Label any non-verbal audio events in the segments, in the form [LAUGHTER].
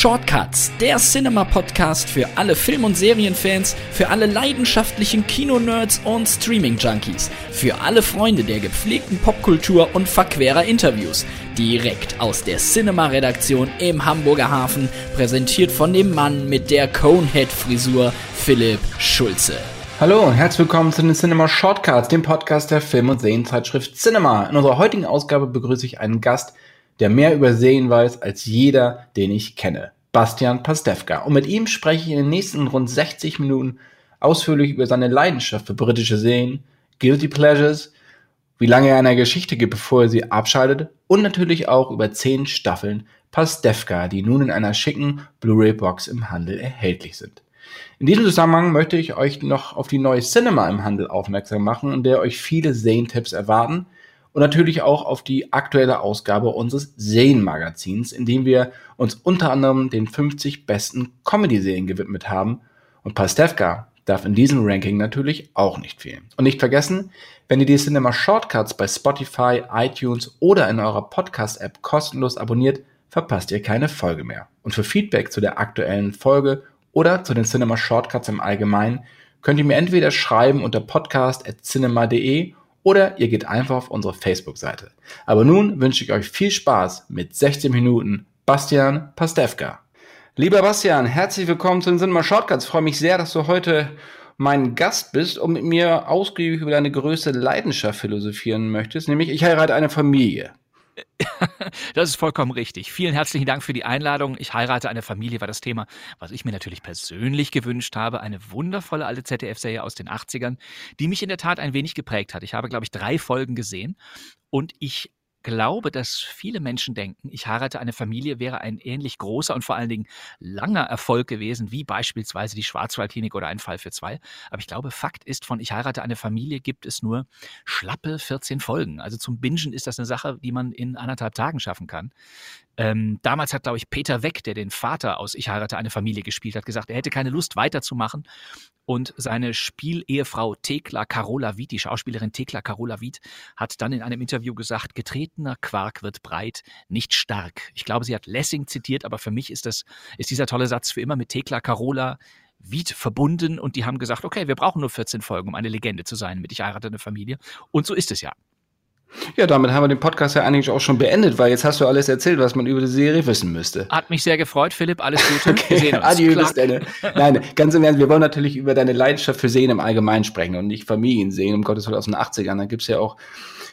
Shortcuts, der Cinema-Podcast für alle Film- und Serienfans, für alle leidenschaftlichen Kinonerds und Streaming-Junkies, für alle Freunde der gepflegten Popkultur und verquerer Interviews. Direkt aus der Cinema-Redaktion im Hamburger Hafen, präsentiert von dem Mann mit der Conehead-Frisur, Philipp Schulze. Hallo und herzlich willkommen zu den Cinema Shortcuts, dem Podcast der Film- und Serienzeitschrift Cinema. In unserer heutigen Ausgabe begrüße ich einen Gast, der mehr über Serien weiß als jeder, den ich kenne. Bastian Pastewka. Und mit ihm spreche ich in den nächsten rund 60 Minuten ausführlich über seine Leidenschaft für britische Serien, Guilty Pleasures, wie lange er eine Geschichte gibt, bevor er sie abschaltet und natürlich auch über 10 Staffeln Pastewka, die nun in einer schicken Blu-ray-Box im Handel erhältlich sind. In diesem Zusammenhang möchte ich euch noch auf die neue Cinema im Handel aufmerksam machen, in der euch viele Serientipps erwarten – und natürlich auch auf die aktuelle Ausgabe unseres Serienmagazins, in dem wir uns unter anderem den 50 besten Comedy-Serien gewidmet haben. Und Pastewka darf in diesem Ranking natürlich auch nicht fehlen. Und nicht vergessen, wenn ihr die Cinema Shortcuts bei Spotify, iTunes oder in eurer Podcast-App kostenlos abonniert, verpasst ihr keine Folge mehr. Und für Feedback zu der aktuellen Folge oder zu den Cinema Shortcuts im Allgemeinen könnt ihr mir entweder schreiben unter podcast.cinema.de oder ihr geht einfach auf unsere Facebook-Seite. Aber nun wünsche ich euch viel Spaß mit 16 Minuten Bastian Pastewka. Lieber Bastian, herzlich willkommen zu den Cinema Shortcuts. Ich freue mich sehr, dass du heute mein Gast bist und mit mir ausgiebig über deine größte Leidenschaft philosophieren möchtest, nämlich ich heirate eine Familie. Das ist vollkommen richtig. Vielen herzlichen Dank für die Einladung. Ich heirate eine Familie war das Thema, was ich mir natürlich persönlich gewünscht habe. Eine wundervolle alte ZDF-Serie aus den 80ern, die mich in der Tat ein wenig geprägt hat. Ich habe, glaube ich, drei Folgen gesehen und ich glaube, dass viele Menschen denken, ich heirate eine Familie wäre ein ähnlich großer und vor allen Dingen langer Erfolg gewesen, wie beispielsweise die Schwarzwaldklinik oder ein Fall für zwei. Aber ich glaube, Fakt ist, von ich heirate eine Familie gibt es nur schlappe 14 Folgen. Also zum Bingen ist das eine Sache, die man in anderthalb Tagen schaffen kann. Ähm, damals hat, glaube ich, Peter Weck, der den Vater aus Ich heirate eine Familie gespielt hat, gesagt, er hätte keine Lust weiterzumachen. Und seine Spielehefrau Thekla Carola Wied, die Schauspielerin Thekla Carola Wied, hat dann in einem Interview gesagt, getretener Quark wird breit, nicht stark. Ich glaube, sie hat Lessing zitiert, aber für mich ist das, ist dieser tolle Satz für immer mit Thekla Carola Wied verbunden und die haben gesagt, okay, wir brauchen nur 14 Folgen, um eine Legende zu sein mit Ich heirate eine Familie. Und so ist es ja. Ja, damit haben wir den Podcast ja eigentlich auch schon beendet, weil jetzt hast du alles erzählt, was man über die Serie wissen müsste. Hat mich sehr gefreut, Philipp. Alles Gute. [LAUGHS] okay. Wir sehen uns. Adieu, bis dann. Nein, ganz im Ernst, wir wollen natürlich über deine Leidenschaft für Sehen im Allgemeinen sprechen und nicht Familiensehen, um Gottes Willen aus den 80ern. Da gibt's ja auch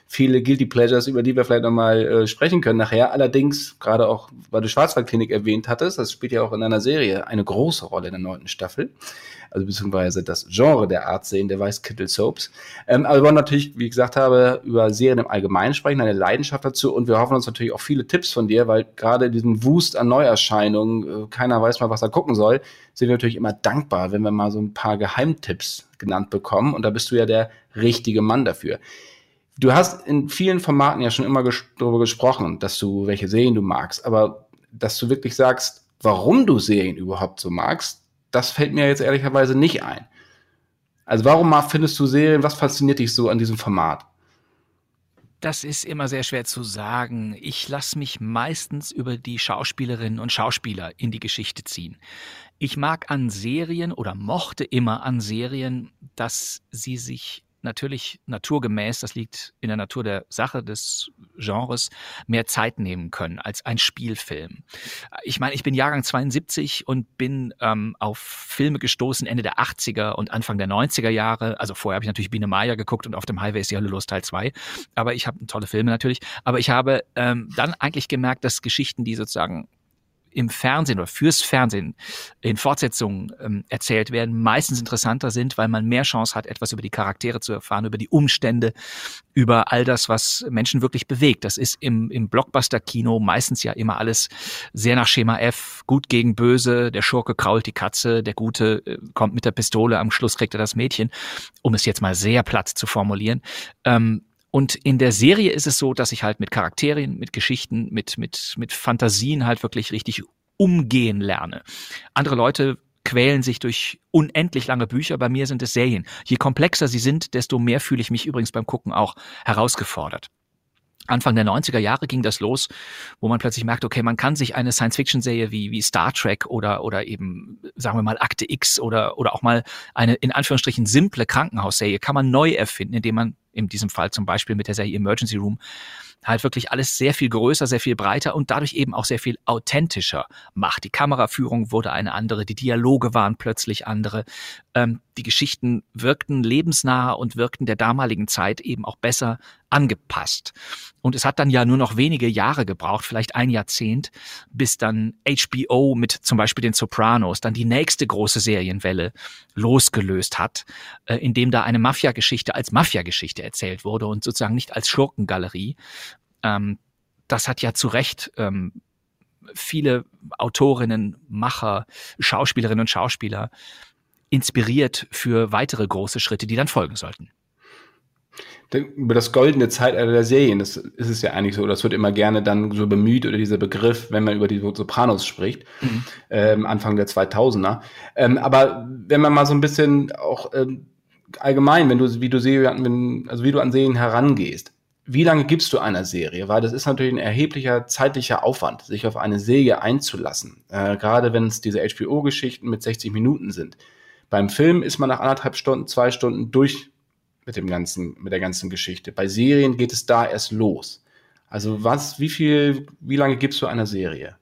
viele Guilty Pleasures, über die wir vielleicht nochmal äh, sprechen können nachher. Allerdings, gerade auch, weil du Schwarzwaldklinik erwähnt hattest, das spielt ja auch in einer Serie eine große Rolle in der neunten Staffel. Also beziehungsweise das Genre der Art sehen, der Weißkittel-Soaps. Ähm, aber wir wollen natürlich, wie ich gesagt habe, über Serien im Allgemeinen sprechen, eine Leidenschaft dazu und wir hoffen uns natürlich auch viele Tipps von dir, weil gerade diesen Wust an Neuerscheinungen, äh, keiner weiß mal, was er gucken soll, sind wir natürlich immer dankbar, wenn wir mal so ein paar Geheimtipps genannt bekommen und da bist du ja der richtige Mann dafür. Du hast in vielen Formaten ja schon immer ges darüber gesprochen, dass du welche Serien du magst, aber dass du wirklich sagst, warum du Serien überhaupt so magst, das fällt mir jetzt ehrlicherweise nicht ein. Also warum findest du Serien, was fasziniert dich so an diesem Format? Das ist immer sehr schwer zu sagen. Ich lasse mich meistens über die Schauspielerinnen und Schauspieler in die Geschichte ziehen. Ich mag an Serien oder mochte immer an Serien, dass sie sich natürlich naturgemäß, das liegt in der Natur der Sache des Genres, mehr Zeit nehmen können als ein Spielfilm. Ich meine, ich bin Jahrgang 72 und bin ähm, auf Filme gestoßen Ende der 80er und Anfang der 90er Jahre. Also vorher habe ich natürlich Biene Maya geguckt und auf dem Highway ist die Hölle los Teil 2. Aber ich habe tolle Filme natürlich. Aber ich habe ähm, dann eigentlich gemerkt, dass Geschichten, die sozusagen im Fernsehen oder fürs Fernsehen in Fortsetzungen ähm, erzählt werden, meistens interessanter sind, weil man mehr Chance hat, etwas über die Charaktere zu erfahren, über die Umstände, über all das, was Menschen wirklich bewegt. Das ist im, im Blockbuster-Kino meistens ja immer alles sehr nach Schema F, gut gegen böse, der Schurke krault die Katze, der Gute äh, kommt mit der Pistole, am Schluss kriegt er das Mädchen, um es jetzt mal sehr platt zu formulieren. Ähm, und in der Serie ist es so, dass ich halt mit Charakteren, mit Geschichten, mit, mit, mit Fantasien halt wirklich richtig umgehen lerne. Andere Leute quälen sich durch unendlich lange Bücher. Bei mir sind es Serien. Je komplexer sie sind, desto mehr fühle ich mich übrigens beim Gucken auch herausgefordert. Anfang der 90er Jahre ging das los, wo man plötzlich merkt, okay, man kann sich eine Science-Fiction-Serie wie, wie Star Trek oder, oder eben, sagen wir mal, Akte X oder, oder auch mal eine in Anführungsstrichen simple Krankenhausserie kann man neu erfinden, indem man in diesem Fall zum Beispiel mit der Serie Emergency Room halt wirklich alles sehr viel größer, sehr viel breiter und dadurch eben auch sehr viel authentischer macht. Die Kameraführung wurde eine andere, die Dialoge waren plötzlich andere, ähm, die Geschichten wirkten lebensnaher und wirkten der damaligen Zeit eben auch besser angepasst. Und es hat dann ja nur noch wenige Jahre gebraucht, vielleicht ein Jahrzehnt, bis dann HBO mit zum Beispiel den Sopranos dann die nächste große Serienwelle losgelöst hat, äh, indem da eine Mafia-Geschichte als Mafia-Geschichte erzählt wurde und sozusagen nicht als Schurkengalerie. Ähm, das hat ja zu Recht ähm, viele Autorinnen, Macher, Schauspielerinnen und Schauspieler inspiriert für weitere große Schritte, die dann folgen sollten. Über das goldene Zeitalter der Serien, das ist es ja eigentlich so, das wird immer gerne dann so bemüht oder dieser Begriff, wenn man über die Sopranos spricht, mhm. ähm, Anfang der 2000er. Ähm, aber wenn man mal so ein bisschen auch ähm, allgemein, wenn du, wie du Serien, also wie du an Serien herangehst, wie lange gibst du einer Serie? Weil das ist natürlich ein erheblicher zeitlicher Aufwand, sich auf eine Serie einzulassen. Äh, gerade wenn es diese HBO-Geschichten mit 60 Minuten sind. Beim Film ist man nach anderthalb Stunden, zwei Stunden durch mit dem ganzen, mit der ganzen Geschichte. Bei Serien geht es da erst los. Also was, wie viel, wie lange gibst du einer Serie?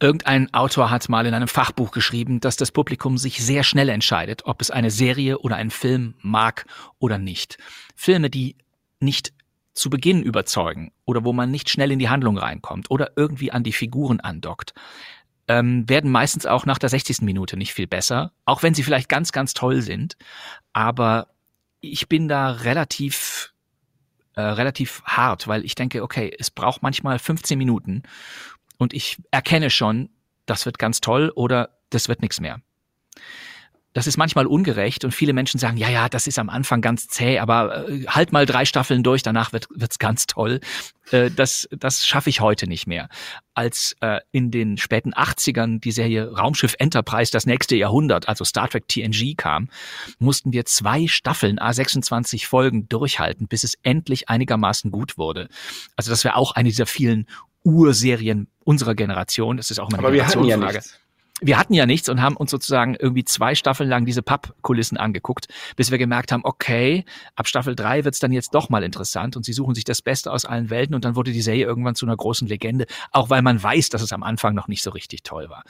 Irgendein Autor hat mal in einem Fachbuch geschrieben, dass das Publikum sich sehr schnell entscheidet, ob es eine Serie oder einen Film mag oder nicht. Filme, die nicht zu Beginn überzeugen oder wo man nicht schnell in die Handlung reinkommt oder irgendwie an die Figuren andockt, ähm, werden meistens auch nach der 60. Minute nicht viel besser, auch wenn sie vielleicht ganz, ganz toll sind. Aber ich bin da relativ äh, relativ hart, weil ich denke, okay, es braucht manchmal 15 Minuten und ich erkenne schon, das wird ganz toll oder das wird nichts mehr das ist manchmal ungerecht und viele Menschen sagen, ja, ja, das ist am Anfang ganz zäh, aber äh, halt mal drei Staffeln durch, danach wird wird's ganz toll. Äh, das das schaffe ich heute nicht mehr. Als äh, in den späten 80ern die Serie Raumschiff Enterprise das nächste Jahrhundert, also Star Trek TNG kam, mussten wir zwei Staffeln A26 Folgen durchhalten, bis es endlich einigermaßen gut wurde. Also das wäre auch eine dieser vielen Urserien unserer Generation. Das ist auch meine Aber wir hatten ja nichts wir hatten ja nichts und haben uns sozusagen irgendwie zwei Staffeln lang diese Pappkulissen angeguckt, bis wir gemerkt haben, okay, ab Staffel drei wird's dann jetzt doch mal interessant und sie suchen sich das Beste aus allen Welten und dann wurde die Serie irgendwann zu einer großen Legende, auch weil man weiß, dass es am Anfang noch nicht so richtig toll war.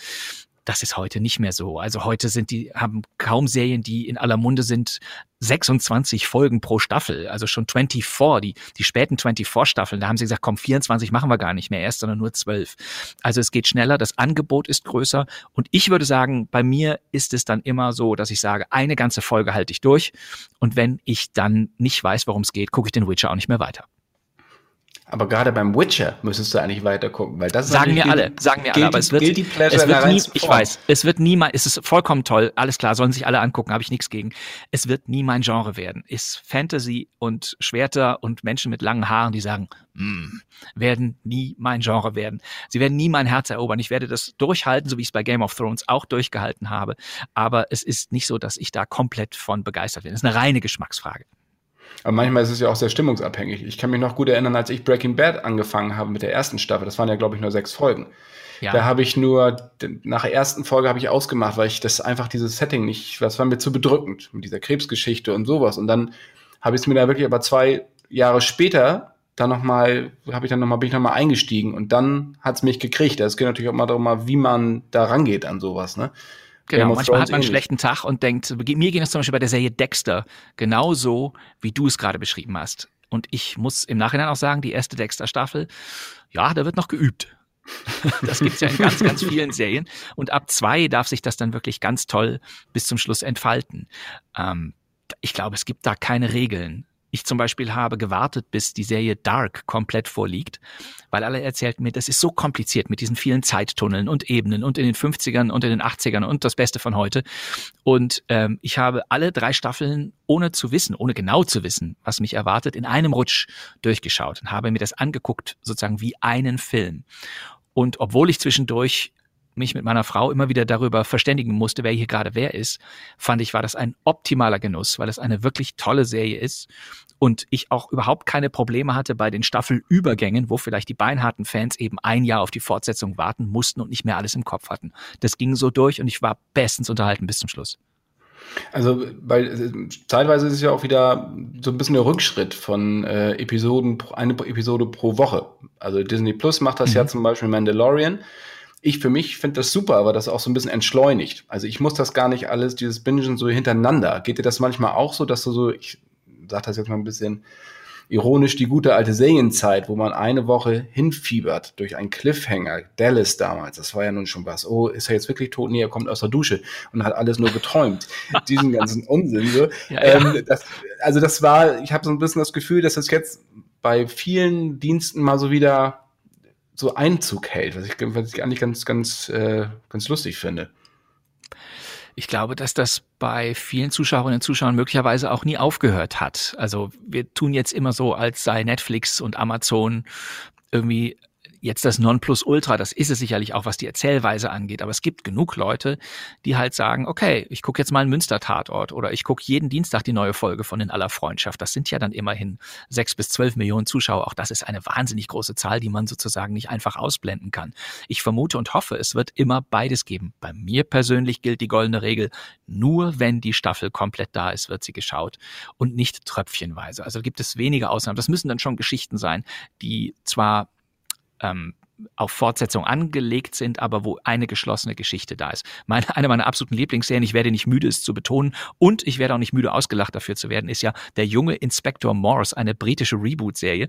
Das ist heute nicht mehr so. Also heute sind die, haben kaum Serien, die in aller Munde sind, 26 Folgen pro Staffel. Also schon 24, die, die späten 24 Staffeln. Da haben sie gesagt, komm, 24 machen wir gar nicht mehr erst, sondern nur 12. Also es geht schneller, das Angebot ist größer. Und ich würde sagen, bei mir ist es dann immer so, dass ich sage, eine ganze Folge halte ich durch. Und wenn ich dann nicht weiß, worum es geht, gucke ich den Witcher auch nicht mehr weiter. Aber gerade beim Witcher müsstest du eigentlich weiter gucken, weil das sagen mir alle, sagen mir alle, aber es wird, es wird nie, ich weiß, es wird nie es ist vollkommen toll, alles klar, sollen sich alle angucken, habe ich nichts gegen. Es wird nie mein Genre werden. Ist Fantasy und Schwerter und Menschen mit langen Haaren, die sagen, mm, werden nie mein Genre werden. Sie werden nie mein Herz erobern. Ich werde das durchhalten, so wie ich es bei Game of Thrones auch durchgehalten habe. Aber es ist nicht so, dass ich da komplett von begeistert bin. Es ist eine reine Geschmacksfrage. Aber manchmal ist es ja auch sehr stimmungsabhängig. Ich kann mich noch gut erinnern, als ich Breaking Bad angefangen habe mit der ersten Staffel, das waren ja, glaube ich, nur sechs Folgen. Ja. Da habe ich nur, nach der ersten Folge habe ich ausgemacht, weil ich das einfach dieses Setting nicht, das war mir zu bedrückend mit dieser Krebsgeschichte und sowas. Und dann habe ich es mir da wirklich aber zwei Jahre später dann nochmal, habe ich dann nochmal, bin ich nochmal eingestiegen und dann hat es mich gekriegt. Es geht natürlich auch mal darum, wie man da rangeht an sowas, ne? Genau, manchmal hat man einen schlechten Tag und denkt, mir ging es zum Beispiel bei der Serie Dexter genauso, wie du es gerade beschrieben hast. Und ich muss im Nachhinein auch sagen, die erste Dexter-Staffel, ja, da wird noch geübt. [LAUGHS] das gibt's ja in ganz, ganz vielen Serien. Und ab zwei darf sich das dann wirklich ganz toll bis zum Schluss entfalten. Ähm, ich glaube, es gibt da keine Regeln. Ich zum Beispiel habe gewartet, bis die Serie Dark komplett vorliegt, weil alle erzählten mir, das ist so kompliziert mit diesen vielen Zeittunneln und Ebenen und in den 50ern und in den 80ern und das Beste von heute. Und ähm, ich habe alle drei Staffeln ohne zu wissen, ohne genau zu wissen, was mich erwartet, in einem Rutsch durchgeschaut und habe mir das angeguckt, sozusagen wie einen Film. Und obwohl ich zwischendurch mich mit meiner Frau immer wieder darüber verständigen musste, wer hier gerade wer ist, fand ich, war das ein optimaler Genuss, weil es eine wirklich tolle Serie ist und ich auch überhaupt keine Probleme hatte bei den Staffelübergängen, wo vielleicht die beinharten Fans eben ein Jahr auf die Fortsetzung warten mussten und nicht mehr alles im Kopf hatten. Das ging so durch und ich war bestens unterhalten bis zum Schluss. Also, weil äh, zeitweise ist es ja auch wieder so ein bisschen der Rückschritt von äh, Episoden, eine Episode pro Woche. Also Disney Plus macht das mhm. ja zum Beispiel Mandalorian. Ich für mich finde das super, aber das auch so ein bisschen entschleunigt. Also ich muss das gar nicht alles, dieses Bingen so hintereinander. Geht dir das manchmal auch so, dass du so, ich sag das jetzt mal ein bisschen ironisch, die gute alte Serienzeit, wo man eine Woche hinfiebert durch einen Cliffhanger. Dallas damals, das war ja nun schon was. Oh, ist er jetzt wirklich tot? Nee, er kommt aus der Dusche und hat alles nur geträumt. [LAUGHS] Diesen ganzen Unsinn. So. Ja, ja. Ähm, das, also das war, ich habe so ein bisschen das Gefühl, dass das jetzt bei vielen Diensten mal so wieder so Einzug hält, was ich, was ich eigentlich ganz, ganz, äh, ganz lustig finde. Ich glaube, dass das bei vielen Zuschauerinnen und Zuschauern möglicherweise auch nie aufgehört hat. Also wir tun jetzt immer so, als sei Netflix und Amazon irgendwie jetzt das Nonplusultra, das ist es sicherlich auch, was die Erzählweise angeht, aber es gibt genug Leute, die halt sagen, okay, ich gucke jetzt mal einen Münster-Tatort oder ich gucke jeden Dienstag die neue Folge von In aller Freundschaft. Das sind ja dann immerhin sechs bis zwölf Millionen Zuschauer. Auch das ist eine wahnsinnig große Zahl, die man sozusagen nicht einfach ausblenden kann. Ich vermute und hoffe, es wird immer beides geben. Bei mir persönlich gilt die goldene Regel, nur wenn die Staffel komplett da ist, wird sie geschaut und nicht tröpfchenweise. Also gibt es wenige Ausnahmen. Das müssen dann schon Geschichten sein, die zwar ähm, auf Fortsetzung angelegt sind, aber wo eine geschlossene Geschichte da ist. Meine, eine meiner absoluten Lieblingsserien, ich werde nicht müde, es zu betonen, und ich werde auch nicht müde, ausgelacht dafür zu werden, ist ja Der junge Inspektor Morse, eine britische Reboot-Serie.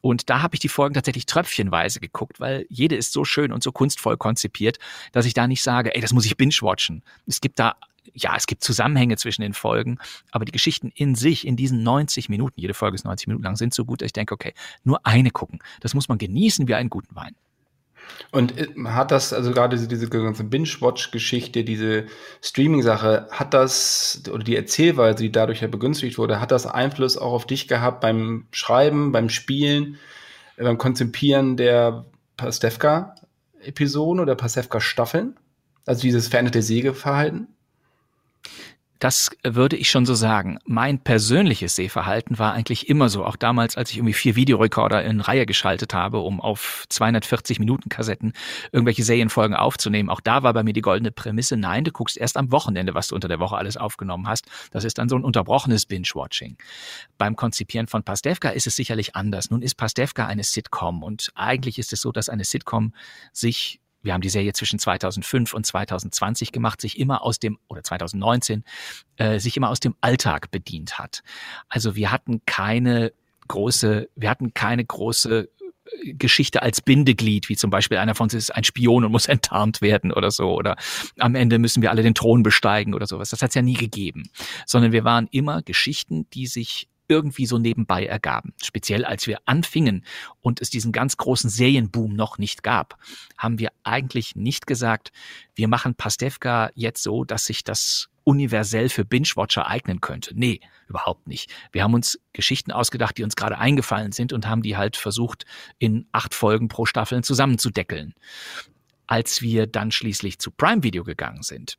Und da habe ich die Folgen tatsächlich tröpfchenweise geguckt, weil jede ist so schön und so kunstvoll konzipiert, dass ich da nicht sage, ey, das muss ich binge-watchen. Es gibt da ja, es gibt Zusammenhänge zwischen den Folgen, aber die Geschichten in sich, in diesen 90 Minuten, jede Folge ist 90 Minuten lang, sind so gut, dass ich denke, okay, nur eine gucken. Das muss man genießen wie einen guten Wein. Und äh, hat das, also gerade diese ganze Binge-Watch-Geschichte, diese Streaming-Sache, hat das, oder die Erzählweise, die dadurch ja begünstigt wurde, hat das Einfluss auch auf dich gehabt beim Schreiben, beim Spielen, äh, beim Konzipieren der Pastewka-Episoden oder Pastewka-Staffeln? Also dieses veränderte Sägeverhalten? Das würde ich schon so sagen. Mein persönliches Sehverhalten war eigentlich immer so. Auch damals, als ich irgendwie vier Videorekorder in Reihe geschaltet habe, um auf 240 Minuten Kassetten irgendwelche Serienfolgen aufzunehmen. Auch da war bei mir die goldene Prämisse, nein, du guckst erst am Wochenende, was du unter der Woche alles aufgenommen hast. Das ist dann so ein unterbrochenes Binge-Watching. Beim Konzipieren von Pastewka ist es sicherlich anders. Nun ist Pastewka eine Sitcom und eigentlich ist es so, dass eine Sitcom sich wir haben die Serie zwischen 2005 und 2020 gemacht, sich immer aus dem, oder 2019, äh, sich immer aus dem Alltag bedient hat. Also wir hatten keine große, wir hatten keine große äh, Geschichte als Bindeglied, wie zum Beispiel einer von uns ist ein Spion und muss [LAUGHS] enttarnt werden oder so, oder am Ende müssen wir alle den Thron besteigen oder sowas. Das hat es ja nie gegeben, sondern wir waren immer Geschichten, die sich irgendwie so nebenbei ergaben. Speziell als wir anfingen und es diesen ganz großen Serienboom noch nicht gab, haben wir eigentlich nicht gesagt, wir machen Pastewka jetzt so, dass sich das universell für Binge-Watcher eignen könnte. Nee, überhaupt nicht. Wir haben uns Geschichten ausgedacht, die uns gerade eingefallen sind und haben die halt versucht, in acht Folgen pro Staffel zusammenzudeckeln. Als wir dann schließlich zu Prime Video gegangen sind,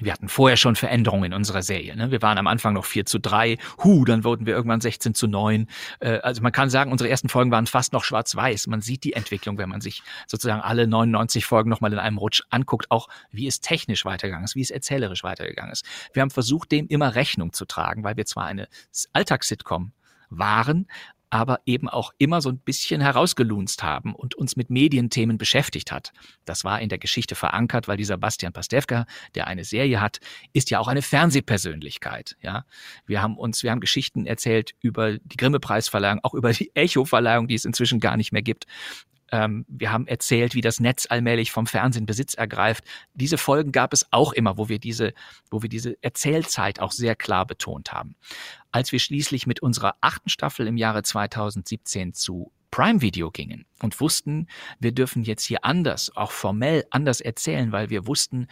wir hatten vorher schon Veränderungen in unserer Serie. Ne? Wir waren am Anfang noch 4 zu 3, hu, dann wurden wir irgendwann 16 zu 9. Äh, also man kann sagen, unsere ersten Folgen waren fast noch schwarz-weiß. Man sieht die Entwicklung, wenn man sich sozusagen alle 99 Folgen nochmal in einem Rutsch anguckt, auch wie es technisch weitergegangen ist, wie es erzählerisch weitergegangen ist. Wir haben versucht, dem immer Rechnung zu tragen, weil wir zwar eine Alltagssitcom waren, aber eben auch immer so ein bisschen herausgelunzt haben und uns mit Medienthemen beschäftigt hat. Das war in der Geschichte verankert, weil dieser Bastian Pastewka, der eine Serie hat, ist ja auch eine Fernsehpersönlichkeit. Ja, wir haben uns, wir haben Geschichten erzählt über die Grimme-Preisverleihung, auch über die Echo-Verleihung, die es inzwischen gar nicht mehr gibt. Ähm, wir haben erzählt, wie das Netz allmählich vom Fernsehen Besitz ergreift. Diese Folgen gab es auch immer, wo wir diese, wo wir diese Erzählzeit auch sehr klar betont haben. Als wir schließlich mit unserer achten Staffel im Jahre 2017 zu Prime Video gingen und wussten, wir dürfen jetzt hier anders, auch formell anders erzählen, weil wir wussten,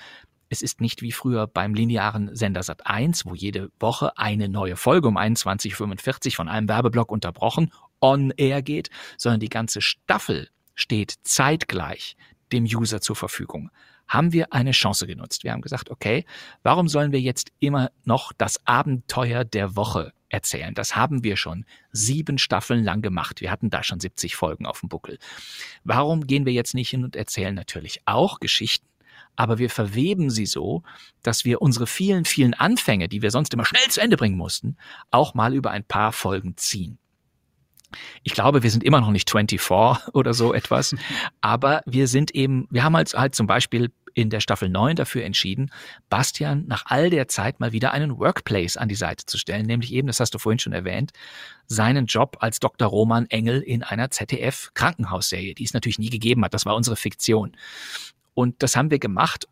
es ist nicht wie früher beim linearen Sender Sat 1, wo jede Woche eine neue Folge um 21.45 von einem Werbeblock unterbrochen on air geht, sondern die ganze Staffel steht zeitgleich dem User zur Verfügung, haben wir eine Chance genutzt. Wir haben gesagt, okay, warum sollen wir jetzt immer noch das Abenteuer der Woche erzählen? Das haben wir schon sieben Staffeln lang gemacht. Wir hatten da schon 70 Folgen auf dem Buckel. Warum gehen wir jetzt nicht hin und erzählen natürlich auch Geschichten? aber wir verweben sie so, dass wir unsere vielen, vielen Anfänge, die wir sonst immer schnell zu Ende bringen mussten, auch mal über ein paar Folgen ziehen. Ich glaube, wir sind immer noch nicht 24 oder so etwas, aber wir sind eben, wir haben halt, halt zum Beispiel in der Staffel 9 dafür entschieden, Bastian nach all der Zeit mal wieder einen Workplace an die Seite zu stellen, nämlich eben, das hast du vorhin schon erwähnt, seinen Job als Dr. Roman Engel in einer ZDF-Krankenhausserie, die es natürlich nie gegeben hat. Das war unsere Fiktion. Und das haben wir gemacht,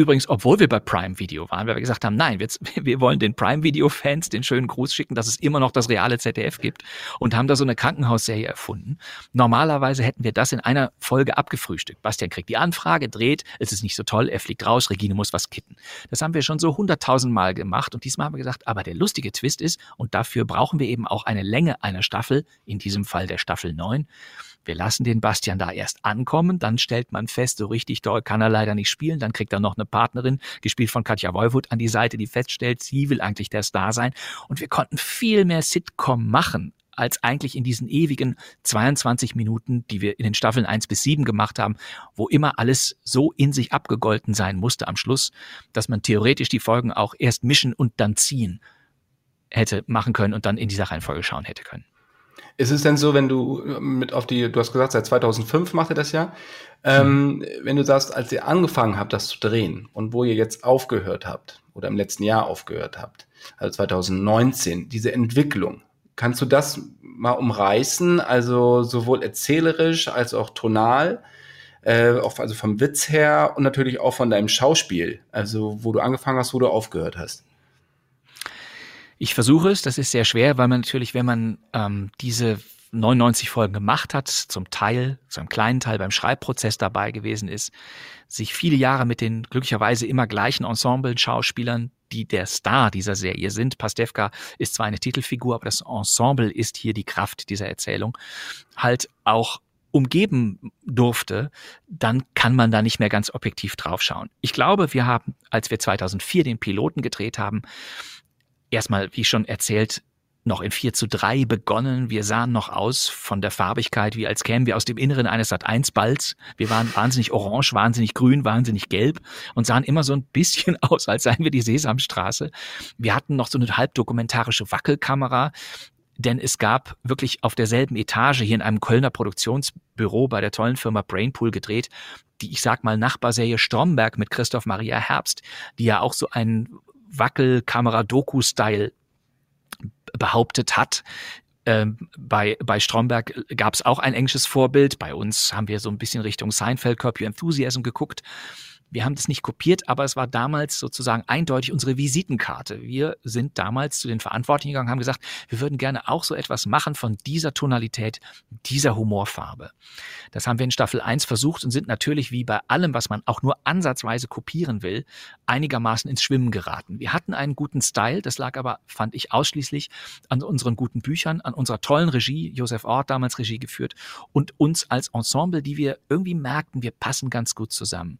Übrigens, obwohl wir bei Prime Video waren, weil wir gesagt haben, nein, wir, [LAUGHS] wir wollen den Prime Video Fans den schönen Gruß schicken, dass es immer noch das reale ZDF gibt und haben da so eine Krankenhausserie erfunden. Normalerweise hätten wir das in einer Folge abgefrühstückt. Bastian kriegt die Anfrage, dreht, es ist nicht so toll, er fliegt raus, Regine muss was kitten. Das haben wir schon so hunderttausend Mal gemacht und diesmal haben wir gesagt, aber der lustige Twist ist, und dafür brauchen wir eben auch eine Länge einer Staffel, in diesem Fall der Staffel 9, wir lassen den Bastian da erst ankommen, dann stellt man fest, so richtig toll kann er leider nicht spielen, dann kriegt er noch eine Partnerin, gespielt von Katja Wolwood, an die Seite, die feststellt, sie will eigentlich der Star sein. Und wir konnten viel mehr Sitcom machen, als eigentlich in diesen ewigen 22 Minuten, die wir in den Staffeln 1 bis 7 gemacht haben, wo immer alles so in sich abgegolten sein musste am Schluss, dass man theoretisch die Folgen auch erst mischen und dann ziehen hätte machen können und dann in dieser Reihenfolge schauen hätte können. Ist es denn so, wenn du äh, mit auf die, du hast gesagt, seit 2005 macht ihr das ja, ähm, wenn du sagst, als ihr angefangen habt, das zu drehen und wo ihr jetzt aufgehört habt oder im letzten Jahr aufgehört habt, also 2019, diese Entwicklung, kannst du das mal umreißen, also sowohl erzählerisch als auch tonal, äh, auch, also vom Witz her und natürlich auch von deinem Schauspiel, also wo du angefangen hast, wo du aufgehört hast? Ich versuche es, das ist sehr schwer, weil man natürlich, wenn man ähm, diese 99 Folgen gemacht hat, zum Teil, zu einem kleinen Teil beim Schreibprozess dabei gewesen ist, sich viele Jahre mit den glücklicherweise immer gleichen Ensemble-Schauspielern, die der Star dieser Serie sind. Pastewka ist zwar eine Titelfigur, aber das Ensemble ist hier die Kraft dieser Erzählung, halt auch umgeben durfte, dann kann man da nicht mehr ganz objektiv draufschauen. Ich glaube, wir haben, als wir 2004 den Piloten gedreht haben, erstmal, wie schon erzählt, noch in 4 zu 3 begonnen. Wir sahen noch aus von der Farbigkeit, wie als kämen wir aus dem Inneren eines Sat1-Balls. Wir waren wahnsinnig orange, wahnsinnig grün, wahnsinnig gelb und sahen immer so ein bisschen [LAUGHS] aus, als seien wir die Sesamstraße. Wir hatten noch so eine halbdokumentarische Wackelkamera, denn es gab wirklich auf derselben Etage hier in einem Kölner Produktionsbüro bei der tollen Firma Brainpool gedreht, die, ich sag mal, Nachbarserie Stromberg mit Christoph Maria Herbst, die ja auch so einen Wackelkamera-Doku-Style behauptet hat. Ähm, bei, bei Stromberg gab es auch ein englisches Vorbild. Bei uns haben wir so ein bisschen Richtung Seinfeld, Curb Your Enthusiasm geguckt. Wir haben das nicht kopiert, aber es war damals sozusagen eindeutig unsere Visitenkarte. Wir sind damals zu den Verantwortlichen gegangen, haben gesagt, wir würden gerne auch so etwas machen von dieser Tonalität, dieser Humorfarbe. Das haben wir in Staffel 1 versucht und sind natürlich wie bei allem, was man auch nur ansatzweise kopieren will, einigermaßen ins Schwimmen geraten. Wir hatten einen guten Style, das lag aber, fand ich, ausschließlich an unseren guten Büchern, an unserer tollen Regie, Josef Ort damals Regie geführt und uns als Ensemble, die wir irgendwie merkten, wir passen ganz gut zusammen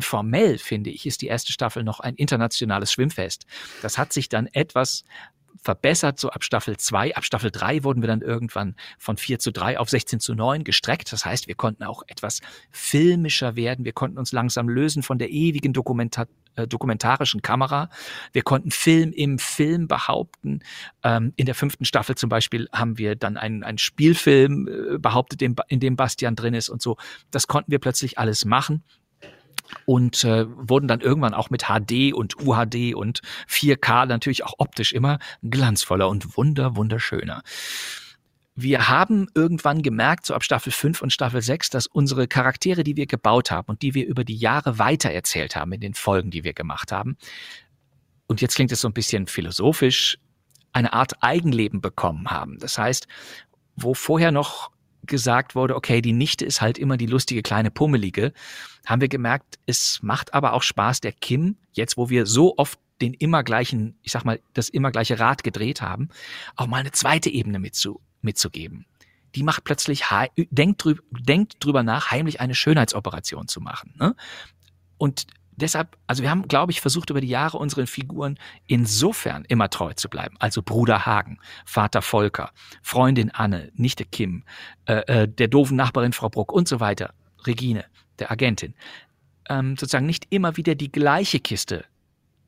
formell, finde ich, ist die erste Staffel noch ein internationales Schwimmfest. Das hat sich dann etwas verbessert, so ab Staffel 2. Ab Staffel 3 wurden wir dann irgendwann von 4 zu 3 auf 16 zu 9 gestreckt. Das heißt, wir konnten auch etwas filmischer werden. Wir konnten uns langsam lösen von der ewigen Dokumenta äh, dokumentarischen Kamera. Wir konnten Film im Film behaupten. Ähm, in der fünften Staffel zum Beispiel haben wir dann einen, einen Spielfilm äh, behauptet, in dem Bastian drin ist und so. Das konnten wir plötzlich alles machen und äh, wurden dann irgendwann auch mit HD und UHD und 4K natürlich auch optisch immer glanzvoller und wunder wunderschöner. Wir haben irgendwann gemerkt, so ab Staffel 5 und Staffel 6, dass unsere Charaktere, die wir gebaut haben und die wir über die Jahre weitererzählt haben in den Folgen, die wir gemacht haben, und jetzt klingt es so ein bisschen philosophisch, eine Art Eigenleben bekommen haben. Das heißt, wo vorher noch gesagt wurde, okay, die Nichte ist halt immer die lustige kleine Pummelige, haben wir gemerkt, es macht aber auch Spaß, der Kim, jetzt wo wir so oft den immer gleichen, ich sag mal, das immer gleiche Rad gedreht haben, auch mal eine zweite Ebene mitzu, mitzugeben. die macht plötzlich, denkt, drüber, denkt drüber nach, heimlich eine Schönheitsoperation zu machen. Ne? Und deshalb, also wir haben, glaube ich, versucht über die Jahre unseren Figuren insofern immer treu zu bleiben. Also Bruder Hagen, Vater Volker, Freundin Anne, Nichte Kim, äh, äh, der doofen Nachbarin Frau Bruck und so weiter, Regine, der Agentin. Ähm, sozusagen nicht immer wieder die gleiche Kiste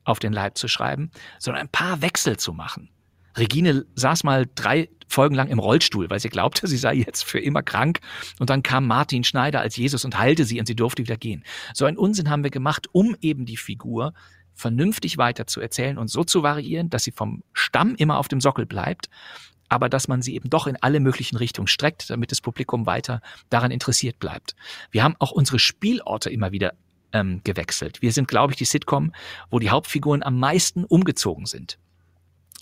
auf den Leib zu schreiben, sondern ein paar Wechsel zu machen. Regine saß mal drei Folgen lang im Rollstuhl, weil sie glaubte, sie sei jetzt für immer krank. Und dann kam Martin Schneider als Jesus und heilte sie und sie durfte wieder gehen. So einen Unsinn haben wir gemacht, um eben die Figur vernünftig weiter zu erzählen und so zu variieren, dass sie vom Stamm immer auf dem Sockel bleibt, aber dass man sie eben doch in alle möglichen Richtungen streckt, damit das Publikum weiter daran interessiert bleibt. Wir haben auch unsere Spielorte immer wieder ähm, gewechselt. Wir sind, glaube ich, die Sitcom, wo die Hauptfiguren am meisten umgezogen sind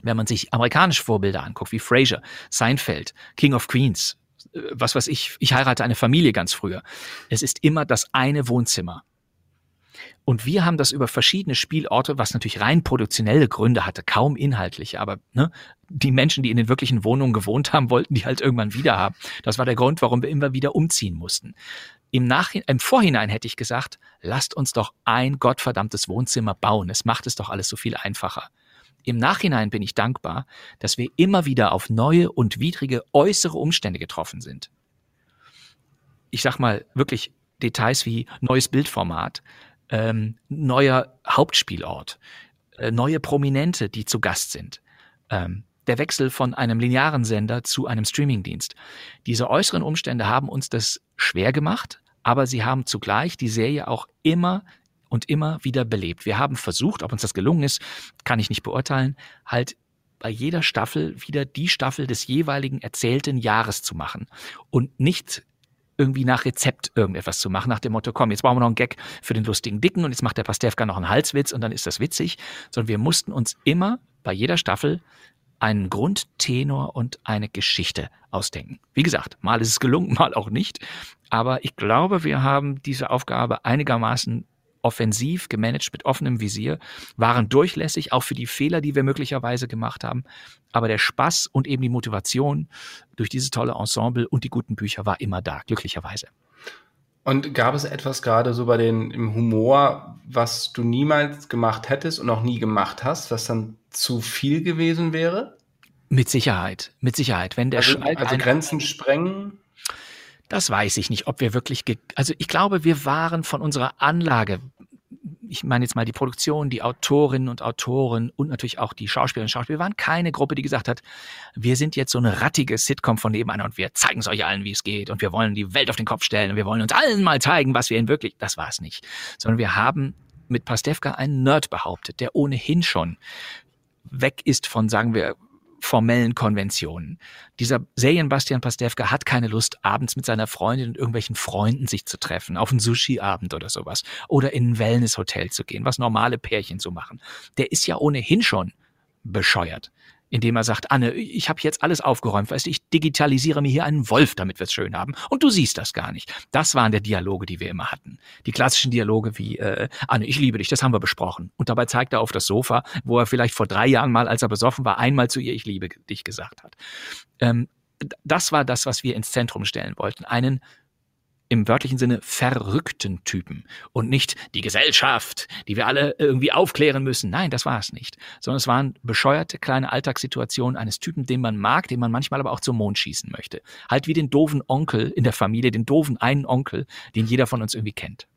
wenn man sich amerikanische Vorbilder anguckt, wie Frasier, Seinfeld, King of Queens, äh, was weiß ich, ich heirate eine Familie ganz früher. Es ist immer das eine Wohnzimmer. Und wir haben das über verschiedene Spielorte, was natürlich rein produktionelle Gründe hatte, kaum inhaltliche, aber ne, die Menschen, die in den wirklichen Wohnungen gewohnt haben, wollten die halt irgendwann wieder haben. Das war der Grund, warum wir immer wieder umziehen mussten. Im, Nachhinein, Im Vorhinein hätte ich gesagt, lasst uns doch ein gottverdammtes Wohnzimmer bauen. Es macht es doch alles so viel einfacher. Im Nachhinein bin ich dankbar, dass wir immer wieder auf neue und widrige äußere Umstände getroffen sind. Ich sag mal wirklich Details wie neues Bildformat, ähm, neuer Hauptspielort, äh, neue Prominente, die zu Gast sind, ähm, der Wechsel von einem linearen Sender zu einem Streamingdienst. Diese äußeren Umstände haben uns das schwer gemacht, aber sie haben zugleich die Serie auch immer und immer wieder belebt. Wir haben versucht, ob uns das gelungen ist, kann ich nicht beurteilen, halt bei jeder Staffel wieder die Staffel des jeweiligen erzählten Jahres zu machen und nicht irgendwie nach Rezept irgendetwas zu machen, nach dem Motto, komm, jetzt brauchen wir noch einen Gag für den lustigen Dicken und jetzt macht der Pastewka noch einen Halswitz und dann ist das witzig, sondern wir mussten uns immer bei jeder Staffel einen Grundtenor und eine Geschichte ausdenken. Wie gesagt, mal ist es gelungen, [LAUGHS] mal auch nicht, aber ich glaube, wir haben diese Aufgabe einigermaßen offensiv gemanagt mit offenem Visier, waren durchlässig, auch für die Fehler, die wir möglicherweise gemacht haben. Aber der Spaß und eben die Motivation durch dieses tolle Ensemble und die guten Bücher war immer da, glücklicherweise. Und gab es etwas gerade so bei den im Humor, was du niemals gemacht hättest und auch nie gemacht hast, was dann zu viel gewesen wäre? Mit Sicherheit, mit Sicherheit. Wenn der also, also Grenzen sprengen? Das weiß ich nicht, ob wir wirklich, also ich glaube, wir waren von unserer Anlage, ich meine jetzt mal die Produktion, die Autorinnen und Autoren und natürlich auch die Schauspielerinnen und Schauspieler, waren keine Gruppe, die gesagt hat, wir sind jetzt so eine rattige Sitcom von nebenan und wir zeigen es euch allen, wie es geht und wir wollen die Welt auf den Kopf stellen und wir wollen uns allen mal zeigen, was wir in wirklich, das war es nicht, sondern wir haben mit Pastewka einen Nerd behauptet, der ohnehin schon weg ist von, sagen wir, formellen Konventionen. Dieser Serienbastian Pastewka hat keine Lust, abends mit seiner Freundin und irgendwelchen Freunden sich zu treffen, auf einen Sushi-Abend oder sowas. Oder in ein Wellness-Hotel zu gehen, was normale Pärchen so machen. Der ist ja ohnehin schon bescheuert indem er sagt, Anne, ich habe jetzt alles aufgeräumt, weißt du, ich digitalisiere mir hier einen Wolf, damit wir es schön haben. Und du siehst das gar nicht. Das waren der Dialoge, die wir immer hatten. Die klassischen Dialoge wie, äh, Anne, ich liebe dich, das haben wir besprochen. Und dabei zeigt er auf das Sofa, wo er vielleicht vor drei Jahren mal, als er besoffen war, einmal zu ihr, ich liebe dich gesagt hat. Ähm, das war das, was wir ins Zentrum stellen wollten. Einen im wörtlichen Sinne verrückten Typen und nicht die Gesellschaft, die wir alle irgendwie aufklären müssen. Nein, das war es nicht, sondern es waren bescheuerte kleine Alltagssituationen eines Typen, den man mag, den man manchmal aber auch zum Mond schießen möchte. Halt wie den doofen Onkel in der Familie, den doofen einen Onkel, den jeder von uns irgendwie kennt.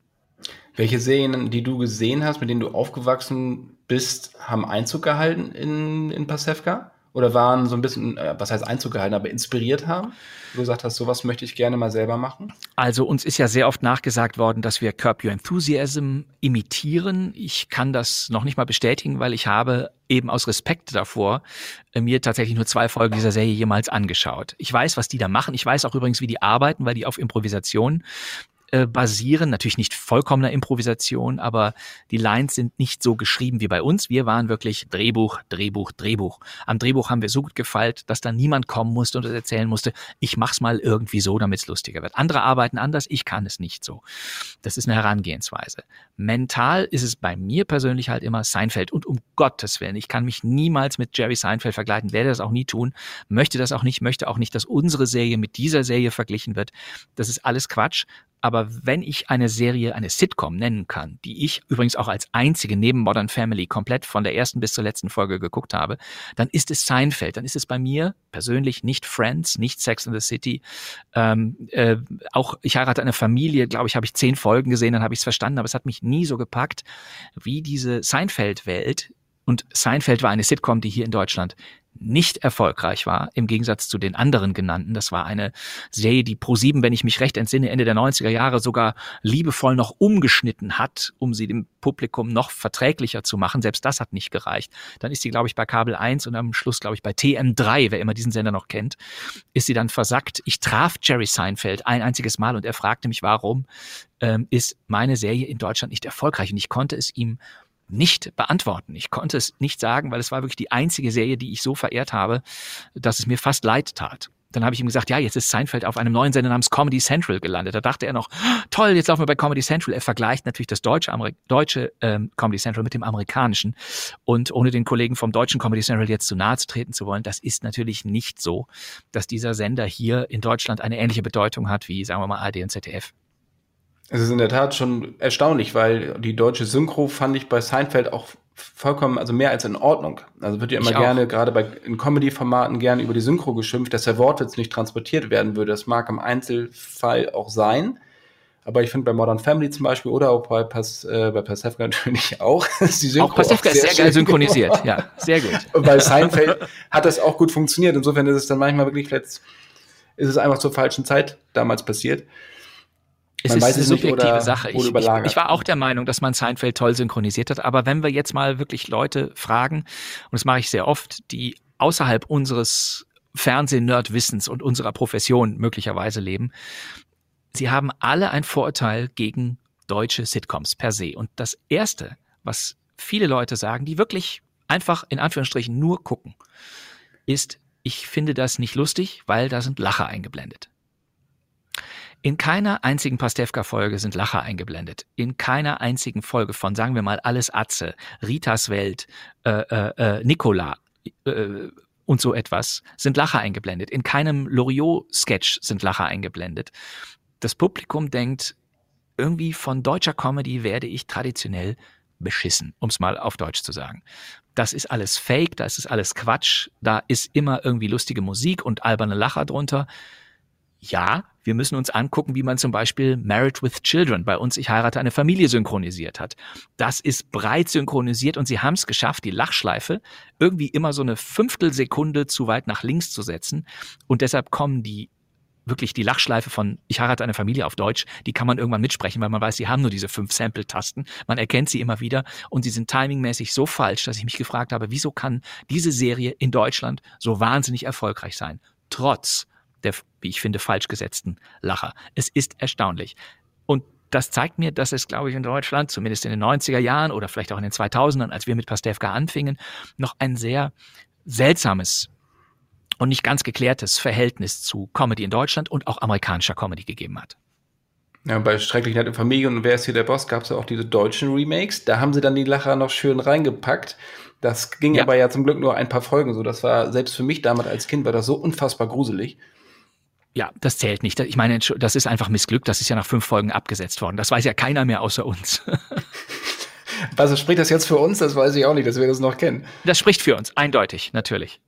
Welche Serien, die du gesehen hast, mit denen du aufgewachsen bist, haben Einzug gehalten in, in Pasewka? Oder waren so ein bisschen, äh, was heißt Einzug gehalten, aber inspiriert haben? Du gesagt hast, sowas möchte ich gerne mal selber machen? Also uns ist ja sehr oft nachgesagt worden, dass wir Curb Your Enthusiasm imitieren. Ich kann das noch nicht mal bestätigen, weil ich habe eben aus Respekt davor äh, mir tatsächlich nur zwei Folgen dieser Serie jemals angeschaut. Ich weiß, was die da machen. Ich weiß auch übrigens, wie die arbeiten, weil die auf Improvisation äh, basieren, natürlich nicht vollkommener Improvisation, aber die Lines sind nicht so geschrieben wie bei uns. Wir waren wirklich Drehbuch, Drehbuch, Drehbuch. Am Drehbuch haben wir so gut gefeilt, dass da niemand kommen musste und das erzählen musste, ich mach's mal irgendwie so, damit es lustiger wird. Andere arbeiten anders, ich kann es nicht so. Das ist eine Herangehensweise. Mental ist es bei mir persönlich halt immer Seinfeld und um Gottes Willen, ich kann mich niemals mit Jerry Seinfeld vergleichen, werde das auch nie tun, möchte das auch nicht, möchte auch nicht, dass unsere Serie mit dieser Serie verglichen wird. Das ist alles Quatsch. Aber wenn ich eine Serie, eine Sitcom nennen kann, die ich übrigens auch als einzige neben Modern Family komplett von der ersten bis zur letzten Folge geguckt habe, dann ist es Seinfeld. Dann ist es bei mir persönlich nicht Friends, nicht Sex in the City. Ähm, äh, auch ich heirate eine Familie, glaube ich, habe ich zehn Folgen gesehen, dann habe ich es verstanden, aber es hat mich nie so gepackt wie diese Seinfeld-Welt. Und Seinfeld war eine Sitcom, die hier in Deutschland nicht erfolgreich war, im Gegensatz zu den anderen genannten. Das war eine Serie, die Pro7, wenn ich mich recht entsinne, Ende der 90er Jahre sogar liebevoll noch umgeschnitten hat, um sie dem Publikum noch verträglicher zu machen. Selbst das hat nicht gereicht. Dann ist sie, glaube ich, bei Kabel 1 und am Schluss, glaube ich, bei TM3, wer immer diesen Sender noch kennt, ist sie dann versackt. Ich traf Jerry Seinfeld ein einziges Mal und er fragte mich, warum ähm, ist meine Serie in Deutschland nicht erfolgreich? Und ich konnte es ihm nicht beantworten. Ich konnte es nicht sagen, weil es war wirklich die einzige Serie, die ich so verehrt habe, dass es mir fast leid tat. Dann habe ich ihm gesagt, ja, jetzt ist Seinfeld auf einem neuen Sender namens Comedy Central gelandet. Da dachte er noch, toll, jetzt laufen wir bei Comedy Central. Er vergleicht natürlich das deutsche, deutsche ähm, Comedy Central mit dem amerikanischen. Und ohne den Kollegen vom deutschen Comedy Central jetzt zu nahe zu treten zu wollen, das ist natürlich nicht so, dass dieser Sender hier in Deutschland eine ähnliche Bedeutung hat wie, sagen wir mal, AD und ZDF. Es ist in der Tat schon erstaunlich, weil die deutsche Synchro fand ich bei Seinfeld auch vollkommen, also mehr als in Ordnung. Also wird ja immer ich gerne, auch. gerade bei in Comedy-Formaten gerne über die Synchro geschimpft, dass der Wortwitz nicht transportiert werden würde. Das mag im Einzelfall auch sein. Aber ich finde bei Modern Family zum Beispiel oder auch bei, Pas, äh, bei Pasewka [LAUGHS] natürlich auch. Ist die Synchro auch Pasewka ist sehr, sehr geil synchronisiert, ja, sehr gut. [LAUGHS] Und bei Seinfeld hat das auch gut funktioniert. Insofern ist es dann manchmal wirklich, vielleicht ist es einfach zur falschen Zeit damals passiert. Es man ist eine subjektive oder, Sache. Ich, ich, ich, war auch der Meinung, dass man Seinfeld toll synchronisiert hat. Aber wenn wir jetzt mal wirklich Leute fragen, und das mache ich sehr oft, die außerhalb unseres Fernsehnerdwissens und unserer Profession möglicherweise leben, sie haben alle ein Vorurteil gegen deutsche Sitcoms per se. Und das Erste, was viele Leute sagen, die wirklich einfach in Anführungsstrichen nur gucken, ist, ich finde das nicht lustig, weil da sind Lacher eingeblendet. In keiner einzigen Pastewka-Folge sind Lacher eingeblendet. In keiner einzigen Folge von, sagen wir mal, Alles Atze, Ritas Welt, äh, äh, äh Nicola äh, und so etwas sind Lacher eingeblendet. In keinem Loriot-Sketch sind Lacher eingeblendet. Das Publikum denkt, irgendwie von deutscher Comedy werde ich traditionell beschissen, um es mal auf Deutsch zu sagen. Das ist alles Fake, das ist alles Quatsch, da ist immer irgendwie lustige Musik und alberne Lacher drunter. Ja, wir müssen uns angucken, wie man zum Beispiel Married with Children bei uns Ich heirate eine Familie synchronisiert hat. Das ist breit synchronisiert und sie haben es geschafft, die Lachschleife irgendwie immer so eine Fünftelsekunde zu weit nach links zu setzen. Und deshalb kommen die wirklich die Lachschleife von Ich heirate eine Familie auf Deutsch, die kann man irgendwann mitsprechen, weil man weiß, sie haben nur diese fünf Sample-Tasten. Man erkennt sie immer wieder und sie sind timingmäßig so falsch, dass ich mich gefragt habe, wieso kann diese Serie in Deutschland so wahnsinnig erfolgreich sein? Trotz der, wie ich finde, falsch gesetzten Lacher. Es ist erstaunlich. Und das zeigt mir, dass es, glaube ich, in Deutschland, zumindest in den 90er Jahren oder vielleicht auch in den 2000ern, als wir mit Pastewka anfingen, noch ein sehr seltsames und nicht ganz geklärtes Verhältnis zu Comedy in Deutschland und auch amerikanischer Comedy gegeben hat. Ja, bei Schrecklich nette Familie und Wer ist hier der Boss gab es ja auch diese deutschen Remakes. Da haben sie dann die Lacher noch schön reingepackt. Das ging ja. aber ja zum Glück nur ein paar Folgen so. Das war selbst für mich damals als Kind war das so unfassbar gruselig. Ja, das zählt nicht. Ich meine, das ist einfach Missglück. Das ist ja nach fünf Folgen abgesetzt worden. Das weiß ja keiner mehr außer uns. [LAUGHS] Also spricht das jetzt für uns? Das weiß ich auch nicht, dass wir das noch kennen. Das spricht für uns, eindeutig, natürlich.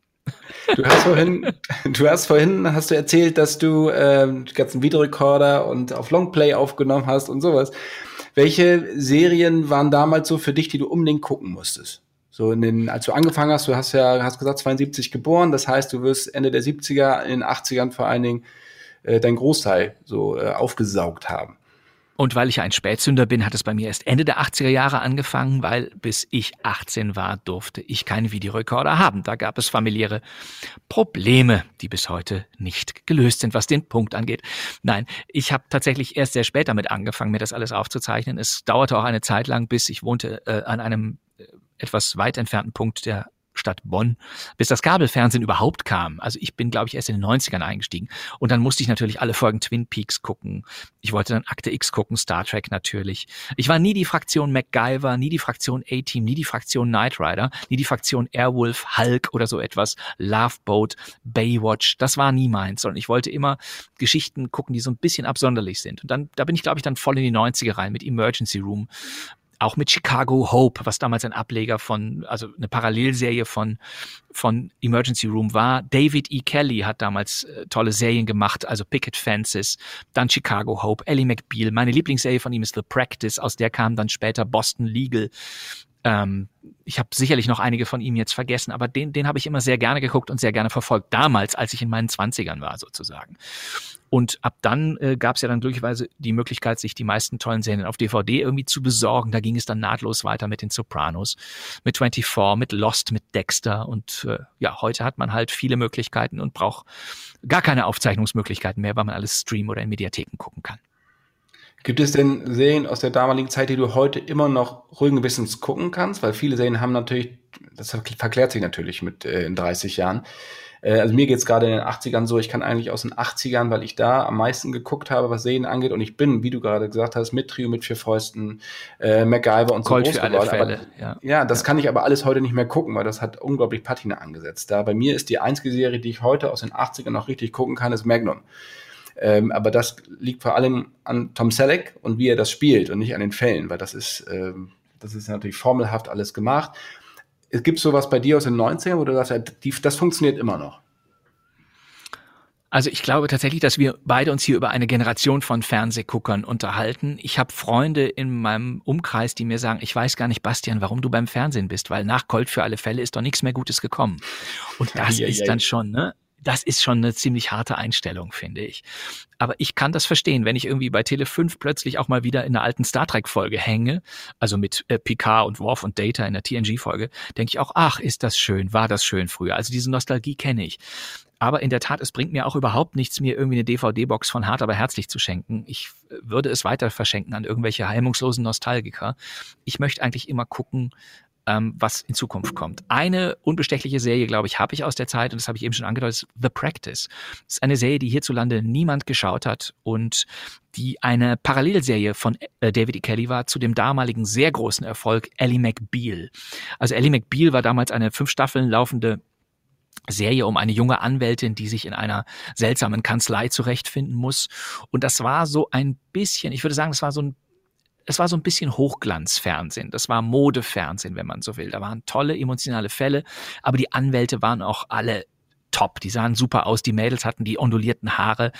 Du hast vorhin, [LAUGHS] du hast vorhin, hast du erzählt, dass du ähm, die ganzen Videorekorder und auf Longplay aufgenommen hast und sowas. Welche Serien waren damals so für dich, die du unbedingt gucken musstest? So in den, als du angefangen hast, du hast ja, hast gesagt, 72 geboren, das heißt, du wirst Ende der 70er, in den 80ern vor allen Dingen, äh, dein Großteil so äh, aufgesaugt haben. Und weil ich ein Spätzünder bin, hat es bei mir erst Ende der 80er Jahre angefangen, weil bis ich 18 war, durfte ich keinen Videorekorder haben. Da gab es familiäre Probleme, die bis heute nicht gelöst sind, was den Punkt angeht. Nein, ich habe tatsächlich erst sehr spät damit angefangen, mir das alles aufzuzeichnen. Es dauerte auch eine Zeit lang, bis ich wohnte äh, an einem etwas weit entfernten Punkt der Stadt Bonn, bis das Kabelfernsehen überhaupt kam. Also ich bin, glaube ich, erst in den 90ern eingestiegen. Und dann musste ich natürlich alle Folgen Twin Peaks gucken. Ich wollte dann Akte X gucken, Star Trek natürlich. Ich war nie die Fraktion MacGyver, nie die Fraktion A-Team, nie die Fraktion Knight Rider, nie die Fraktion Airwolf, Hulk oder so etwas, Love Boat, Baywatch. Das war nie meins, sondern ich wollte immer Geschichten gucken, die so ein bisschen absonderlich sind. Und dann, da bin ich, glaube ich, dann voll in die 90er rein mit Emergency Room auch mit Chicago Hope, was damals ein Ableger von, also eine Parallelserie von, von Emergency Room war. David E. Kelly hat damals äh, tolle Serien gemacht, also Picket Fences, dann Chicago Hope, Ellie McBeal. Meine Lieblingsserie von ihm ist The Practice, aus der kam dann später Boston Legal. Ähm, ich habe sicherlich noch einige von ihm jetzt vergessen, aber den, den habe ich immer sehr gerne geguckt und sehr gerne verfolgt. Damals, als ich in meinen Zwanzigern war, sozusagen. Und ab dann äh, gab es ja dann glücklicherweise die Möglichkeit, sich die meisten tollen Serien auf DVD irgendwie zu besorgen. Da ging es dann nahtlos weiter mit den Sopranos, mit 24, mit Lost, mit Dexter. Und äh, ja, heute hat man halt viele Möglichkeiten und braucht gar keine Aufzeichnungsmöglichkeiten mehr, weil man alles streamen oder in Mediatheken gucken kann. Gibt es denn Serien aus der damaligen Zeit, die du heute immer noch ruhigen Wissens gucken kannst? Weil viele Serien haben natürlich, das verklärt sich natürlich mit äh, in 30 Jahren. Äh, also mir geht's gerade in den 80ern so, ich kann eigentlich aus den 80ern, weil ich da am meisten geguckt habe, was Serien angeht. Und ich bin, wie du gerade gesagt hast, mit Trio, mit Vier Fäusten, äh, MacGyver und so Cold groß für alle Fälle, aber, ja. ja, das ja. kann ich aber alles heute nicht mehr gucken, weil das hat unglaublich Patina angesetzt. Da bei mir ist die einzige Serie, die ich heute aus den 80ern noch richtig gucken kann, ist Magnum. Ähm, aber das liegt vor allem an Tom Selleck und wie er das spielt und nicht an den Fällen, weil das ist, ähm, das ist natürlich formelhaft alles gemacht. Es gibt sowas bei dir aus den 90ern, wo du sagst, das funktioniert immer noch. Also ich glaube tatsächlich, dass wir beide uns hier über eine Generation von Fernsehguckern unterhalten. Ich habe Freunde in meinem Umkreis, die mir sagen, ich weiß gar nicht, Bastian, warum du beim Fernsehen bist, weil nach Colt für alle Fälle ist doch nichts mehr Gutes gekommen. Und [LAUGHS] das ja, ist ja, dann schon, ne? Das ist schon eine ziemlich harte Einstellung, finde ich. Aber ich kann das verstehen, wenn ich irgendwie bei Tele 5 plötzlich auch mal wieder in einer alten Star Trek Folge hänge, also mit äh, Picard und Worf und Data in der TNG Folge, denke ich auch, ach, ist das schön, war das schön früher. Also diese Nostalgie kenne ich. Aber in der Tat, es bringt mir auch überhaupt nichts, mir irgendwie eine DVD-Box von Hart aber herzlich zu schenken. Ich würde es weiter verschenken an irgendwelche heimungslosen Nostalgiker. Ich möchte eigentlich immer gucken, ähm, was in Zukunft kommt. Eine unbestechliche Serie, glaube ich, habe ich aus der Zeit, und das habe ich eben schon angedeutet, The Practice. Das ist eine Serie, die hierzulande niemand geschaut hat und die eine Parallelserie von äh, David E. Kelly war zu dem damaligen sehr großen Erfolg Ellie McBeal. Also Ellie McBeal war damals eine fünf Staffeln laufende Serie um eine junge Anwältin, die sich in einer seltsamen Kanzlei zurechtfinden muss. Und das war so ein bisschen, ich würde sagen, das war so ein es war so ein bisschen Hochglanzfernsehen. Das war Modefernsehen, wenn man so will. Da waren tolle emotionale Fälle, aber die Anwälte waren auch alle top. Die sahen super aus. Die Mädels hatten die ondulierten Haare.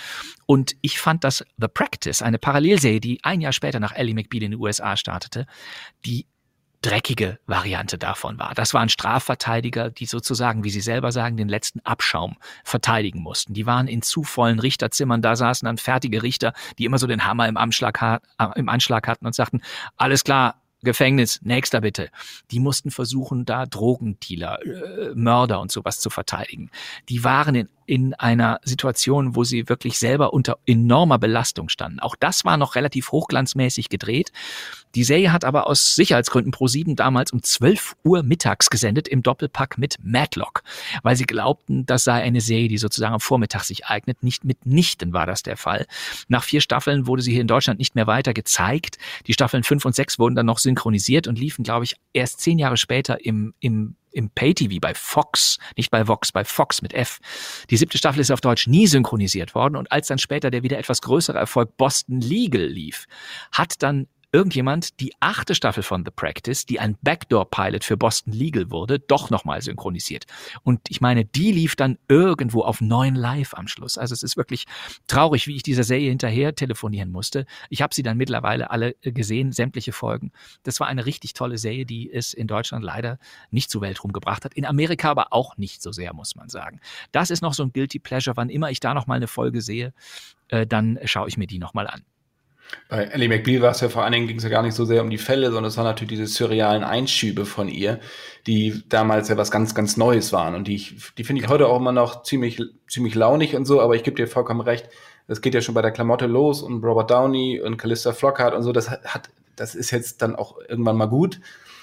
Und ich fand das The Practice, eine Parallelserie, die ein Jahr später nach Ellie McBeal in den USA startete, die dreckige Variante davon war. Das waren Strafverteidiger, die sozusagen, wie sie selber sagen, den letzten Abschaum verteidigen mussten. Die waren in zu vollen Richterzimmern, da saßen dann fertige Richter, die immer so den Hammer im, Anschlag, im Anschlag hatten und sagten, alles klar, Gefängnis, nächster bitte. Die mussten versuchen, da Drogendealer, äh, Mörder und sowas zu verteidigen. Die waren in in einer Situation, wo sie wirklich selber unter enormer Belastung standen. Auch das war noch relativ hochglanzmäßig gedreht. Die Serie hat aber aus Sicherheitsgründen pro sieben damals um 12 Uhr mittags gesendet im Doppelpack mit Matlock, weil sie glaubten, das sei eine Serie, die sozusagen am Vormittag sich eignet. Nicht mitnichten war das der Fall. Nach vier Staffeln wurde sie hier in Deutschland nicht mehr weiter gezeigt. Die Staffeln fünf und sechs wurden dann noch synchronisiert und liefen, glaube ich, erst zehn Jahre später im, im im Pay-TV bei Fox, nicht bei Vox, bei Fox mit F. Die siebte Staffel ist auf Deutsch nie synchronisiert worden und als dann später der wieder etwas größere Erfolg Boston Legal lief, hat dann irgendjemand die achte Staffel von The Practice, die ein Backdoor-Pilot für Boston Legal wurde, doch nochmal synchronisiert. Und ich meine, die lief dann irgendwo auf neun Live am Schluss. Also es ist wirklich traurig, wie ich dieser Serie hinterher telefonieren musste. Ich habe sie dann mittlerweile alle äh, gesehen, sämtliche Folgen. Das war eine richtig tolle Serie, die es in Deutschland leider nicht zur Welt rumgebracht hat. In Amerika aber auch nicht so sehr, muss man sagen. Das ist noch so ein Guilty Pleasure. Wann immer ich da nochmal eine Folge sehe, äh, dann schaue ich mir die nochmal an. Bei Ellie McBeal war es ja vor allen Dingen, ging es ja gar nicht so sehr um die Fälle, sondern es waren natürlich diese surrealen Einschübe von ihr, die damals ja was ganz, ganz Neues waren. Und die, die finde ich heute auch immer noch ziemlich, ziemlich launig und so, aber ich gebe dir vollkommen recht, das geht ja schon bei der Klamotte los und Robert Downey und Callista Flockhart und so, das hat, das ist jetzt dann auch irgendwann mal gut,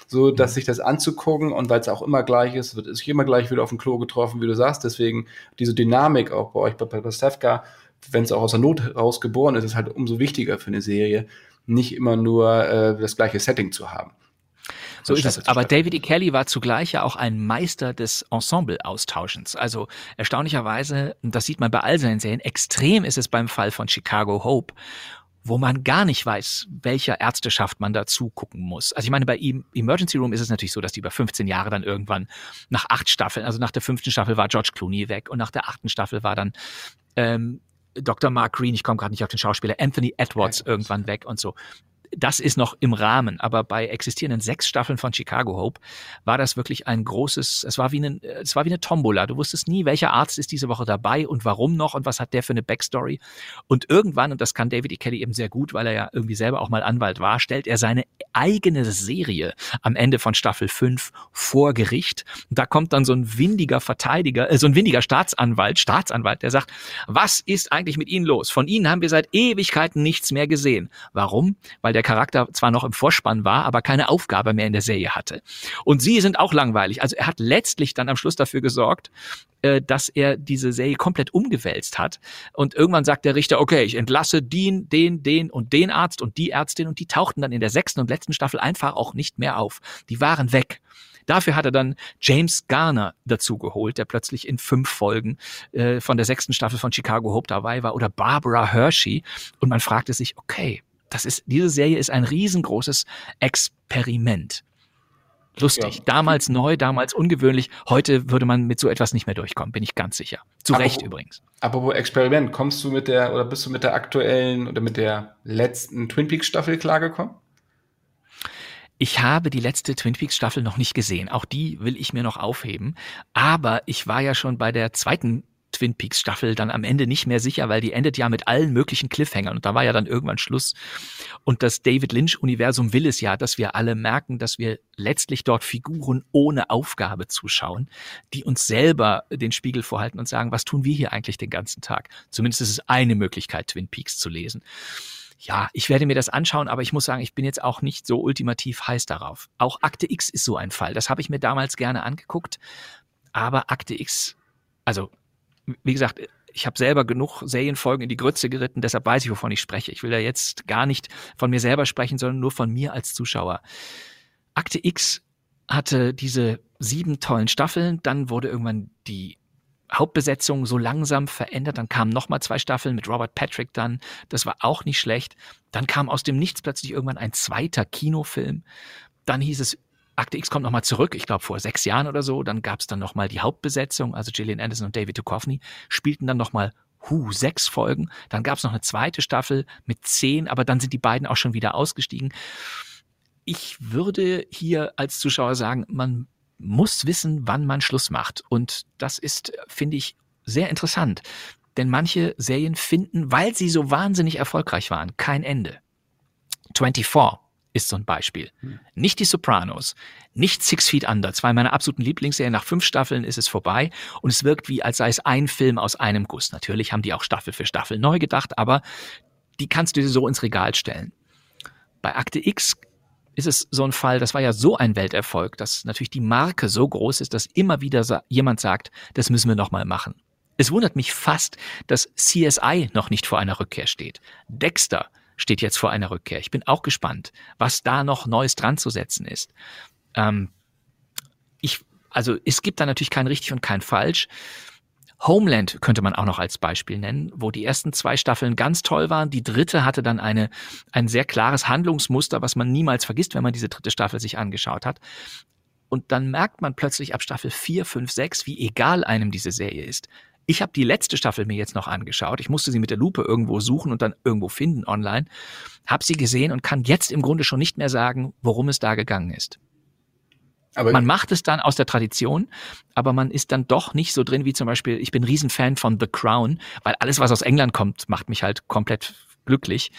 so dass sich das anzugucken und weil es auch immer gleich ist, wird sich immer gleich wieder auf dem Klo getroffen, wie du sagst. Deswegen diese Dynamik auch bei euch bei Pastewka, wenn es auch aus der Not raus geboren ist, ist halt umso wichtiger für eine Serie, nicht immer nur äh, das gleiche Setting zu haben. So ist es. Aber David E. Kelly war zugleich ja auch ein Meister des Ensemble-Austauschens. Also erstaunlicherweise, das sieht man bei all seinen Serien, extrem ist es beim Fall von Chicago Hope wo man gar nicht weiß, welcher Ärzteschaft man dazu gucken muss. Also ich meine, bei Emergency Room ist es natürlich so, dass die über 15 Jahre dann irgendwann nach acht Staffeln, also nach der fünften Staffel war George Clooney weg und nach der achten Staffel war dann ähm, Dr. Mark Green, ich komme gerade nicht auf den Schauspieler, Anthony Edwards irgendwann weg und so das ist noch im Rahmen, aber bei existierenden sechs Staffeln von Chicago Hope war das wirklich ein großes, es war wie eine, es war wie eine Tombola. Du wusstest nie, welcher Arzt ist diese Woche dabei und warum noch und was hat der für eine Backstory. Und irgendwann, und das kann David E. Kelly eben sehr gut, weil er ja irgendwie selber auch mal Anwalt war, stellt er seine eigene Serie am Ende von Staffel 5 vor Gericht. da kommt dann so ein windiger Verteidiger, äh, so ein windiger Staatsanwalt, Staatsanwalt, der sagt, was ist eigentlich mit Ihnen los? Von Ihnen haben wir seit Ewigkeiten nichts mehr gesehen. Warum? Weil der Charakter zwar noch im Vorspann war, aber keine Aufgabe mehr in der Serie hatte. Und sie sind auch langweilig. Also er hat letztlich dann am Schluss dafür gesorgt, äh, dass er diese Serie komplett umgewälzt hat. Und irgendwann sagt der Richter, okay, ich entlasse den, den, den und den Arzt und die Ärztin und die tauchten dann in der sechsten und letzten Staffel einfach auch nicht mehr auf. Die waren weg. Dafür hat er dann James Garner dazu geholt, der plötzlich in fünf Folgen äh, von der sechsten Staffel von Chicago Hope dabei war, oder Barbara Hershey. Und man fragte sich, okay, das ist, diese Serie ist ein riesengroßes Experiment. Lustig. Ja. Damals neu, damals ungewöhnlich. Heute würde man mit so etwas nicht mehr durchkommen, bin ich ganz sicher. Zu aber, Recht übrigens. Apropos Experiment, kommst du mit der oder bist du mit der aktuellen oder mit der letzten Twin Peaks Staffel klargekommen? Ich habe die letzte Twin Peaks Staffel noch nicht gesehen. Auch die will ich mir noch aufheben. Aber ich war ja schon bei der zweiten Twin Peaks Staffel dann am Ende nicht mehr sicher, weil die endet ja mit allen möglichen Cliffhangern und da war ja dann irgendwann Schluss. Und das David Lynch Universum will es ja, dass wir alle merken, dass wir letztlich dort Figuren ohne Aufgabe zuschauen, die uns selber den Spiegel vorhalten und sagen, was tun wir hier eigentlich den ganzen Tag? Zumindest ist es eine Möglichkeit, Twin Peaks zu lesen. Ja, ich werde mir das anschauen, aber ich muss sagen, ich bin jetzt auch nicht so ultimativ heiß darauf. Auch Akte X ist so ein Fall. Das habe ich mir damals gerne angeguckt. Aber Akte X, also wie gesagt, ich habe selber genug Serienfolgen in die Grütze geritten, deshalb weiß ich, wovon ich spreche. Ich will ja jetzt gar nicht von mir selber sprechen, sondern nur von mir als Zuschauer. Akte X hatte diese sieben tollen Staffeln, dann wurde irgendwann die Hauptbesetzung so langsam verändert, dann kamen nochmal zwei Staffeln mit Robert Patrick dann, das war auch nicht schlecht. Dann kam aus dem Nichts plötzlich irgendwann ein zweiter Kinofilm. Dann hieß es, Akte X kommt nochmal zurück, ich glaube vor sechs Jahren oder so. Dann gab es dann nochmal die Hauptbesetzung, also Gillian Anderson und David Duchovny, spielten dann nochmal Hu, sechs Folgen. Dann gab es noch eine zweite Staffel mit zehn, aber dann sind die beiden auch schon wieder ausgestiegen. Ich würde hier als Zuschauer sagen, man muss wissen, wann man Schluss macht. Und das ist, finde ich, sehr interessant. Denn manche Serien finden, weil sie so wahnsinnig erfolgreich waren, kein Ende. 24 ist so ein Beispiel. Hm. Nicht die Sopranos, nicht Six Feet Under, zwei meiner absoluten Lieblingsserien. Nach fünf Staffeln ist es vorbei und es wirkt wie, als sei es ein Film aus einem Guss. Natürlich haben die auch Staffel für Staffel neu gedacht, aber die kannst du dir so ins Regal stellen. Bei Akte X ist es so ein Fall, das war ja so ein Welterfolg, dass natürlich die Marke so groß ist, dass immer wieder jemand sagt, das müssen wir nochmal machen. Es wundert mich fast, dass CSI noch nicht vor einer Rückkehr steht. Dexter steht jetzt vor einer Rückkehr. Ich bin auch gespannt, was da noch Neues dran zu setzen ist. Ähm, ich, also es gibt da natürlich kein richtig und kein falsch. Homeland könnte man auch noch als Beispiel nennen, wo die ersten zwei Staffeln ganz toll waren. Die dritte hatte dann eine, ein sehr klares Handlungsmuster, was man niemals vergisst, wenn man diese dritte Staffel sich angeschaut hat. Und dann merkt man plötzlich ab Staffel 4, 5, 6, wie egal einem diese Serie ist. Ich habe die letzte Staffel mir jetzt noch angeschaut. Ich musste sie mit der Lupe irgendwo suchen und dann irgendwo finden online. Hab sie gesehen und kann jetzt im Grunde schon nicht mehr sagen, worum es da gegangen ist. Aber man macht es dann aus der Tradition, aber man ist dann doch nicht so drin wie zum Beispiel, ich bin Riesenfan von The Crown, weil alles, was aus England kommt, macht mich halt komplett glücklich.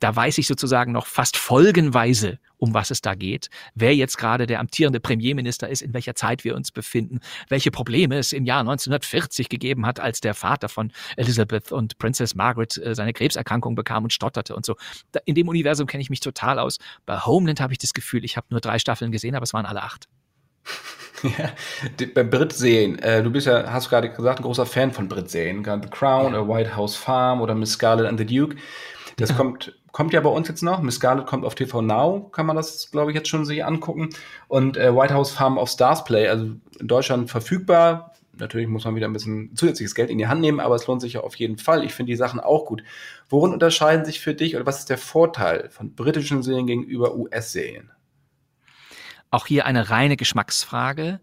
Da weiß ich sozusagen noch fast folgenweise, um was es da geht, wer jetzt gerade der amtierende Premierminister ist, in welcher Zeit wir uns befinden, welche Probleme es im Jahr 1940 gegeben hat, als der Vater von Elizabeth und Princess Margaret äh, seine Krebserkrankung bekam und stotterte und so. In dem Universum kenne ich mich total aus. Bei Homeland habe ich das Gefühl, ich habe nur drei Staffeln gesehen, aber es waren alle acht. [LAUGHS] Ja, bei Brit-Serien, äh, du bist ja, hast gerade gesagt, ein großer Fan von Brit-Serien, The Crown, ja. A White House Farm oder Miss Scarlet and the Duke. Das ja. kommt, kommt ja bei uns jetzt noch. Miss Scarlet kommt auf TV Now, kann man das, glaube ich, jetzt schon sich angucken. Und äh, White House Farm auf Stars Play, also in Deutschland verfügbar. Natürlich muss man wieder ein bisschen zusätzliches Geld in die Hand nehmen, aber es lohnt sich ja auf jeden Fall. Ich finde die Sachen auch gut. Worin unterscheiden sich für dich oder was ist der Vorteil von britischen Serien gegenüber US-Serien? Auch hier eine reine Geschmacksfrage.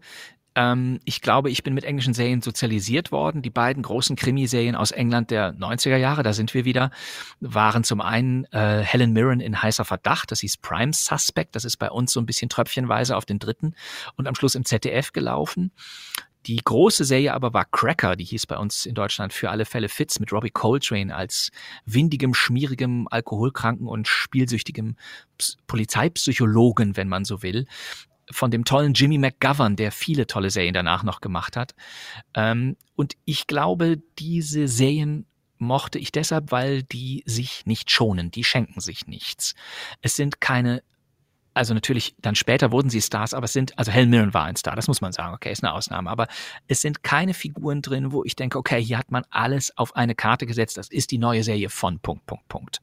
Ähm, ich glaube, ich bin mit englischen Serien sozialisiert worden. Die beiden großen Krimiserien aus England der 90er Jahre, da sind wir wieder, waren zum einen äh, Helen Mirren in heißer Verdacht, das hieß Prime Suspect, das ist bei uns so ein bisschen tröpfchenweise auf den dritten und am Schluss im ZDF gelaufen. Die große Serie aber war Cracker, die hieß bei uns in Deutschland für alle Fälle Fitz mit Robbie Coltrane als windigem, schmierigem, alkoholkranken und spielsüchtigem Polizeipsychologen, wenn man so will von dem tollen Jimmy McGovern, der viele tolle Serien danach noch gemacht hat. Ähm, und ich glaube, diese Serien mochte ich deshalb, weil die sich nicht schonen, die schenken sich nichts. Es sind keine also natürlich, dann später wurden sie Stars, aber es sind, also Helen Mirren war ein Star, das muss man sagen, okay, ist eine Ausnahme, aber es sind keine Figuren drin, wo ich denke, okay, hier hat man alles auf eine Karte gesetzt, das ist die neue Serie von Punkt, Punkt, Punkt.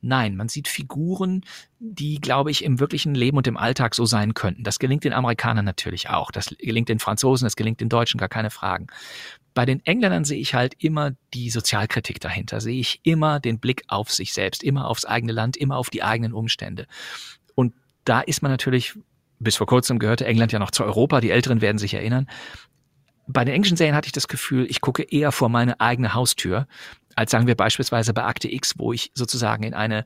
Nein, man sieht Figuren, die, glaube ich, im wirklichen Leben und im Alltag so sein könnten. Das gelingt den Amerikanern natürlich auch. Das gelingt den Franzosen, das gelingt den Deutschen, gar keine Fragen. Bei den Engländern sehe ich halt immer die Sozialkritik dahinter, sehe ich immer den Blick auf sich selbst, immer aufs eigene Land, immer auf die eigenen Umstände. Da ist man natürlich, bis vor kurzem gehörte England ja noch zu Europa, die Älteren werden sich erinnern. Bei den englischen Serien hatte ich das Gefühl, ich gucke eher vor meine eigene Haustür als sagen wir beispielsweise bei Akte X, wo ich sozusagen in eine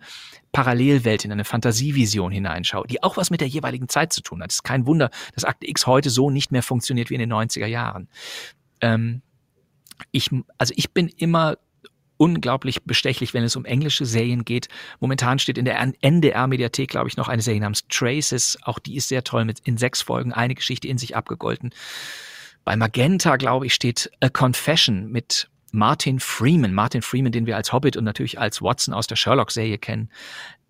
Parallelwelt, in eine Fantasievision hineinschaue, die auch was mit der jeweiligen Zeit zu tun hat. Es ist kein Wunder, dass Akte X heute so nicht mehr funktioniert wie in den 90er Jahren. Ähm, ich, also ich bin immer unglaublich bestechlich, wenn es um englische Serien geht. Momentan steht in der NDR-Mediathek, glaube ich, noch eine Serie namens Traces. Auch die ist sehr toll mit in sechs Folgen eine Geschichte in sich abgegolten. Bei Magenta, glaube ich, steht A Confession mit Martin Freeman. Martin Freeman, den wir als Hobbit und natürlich als Watson aus der Sherlock-Serie kennen.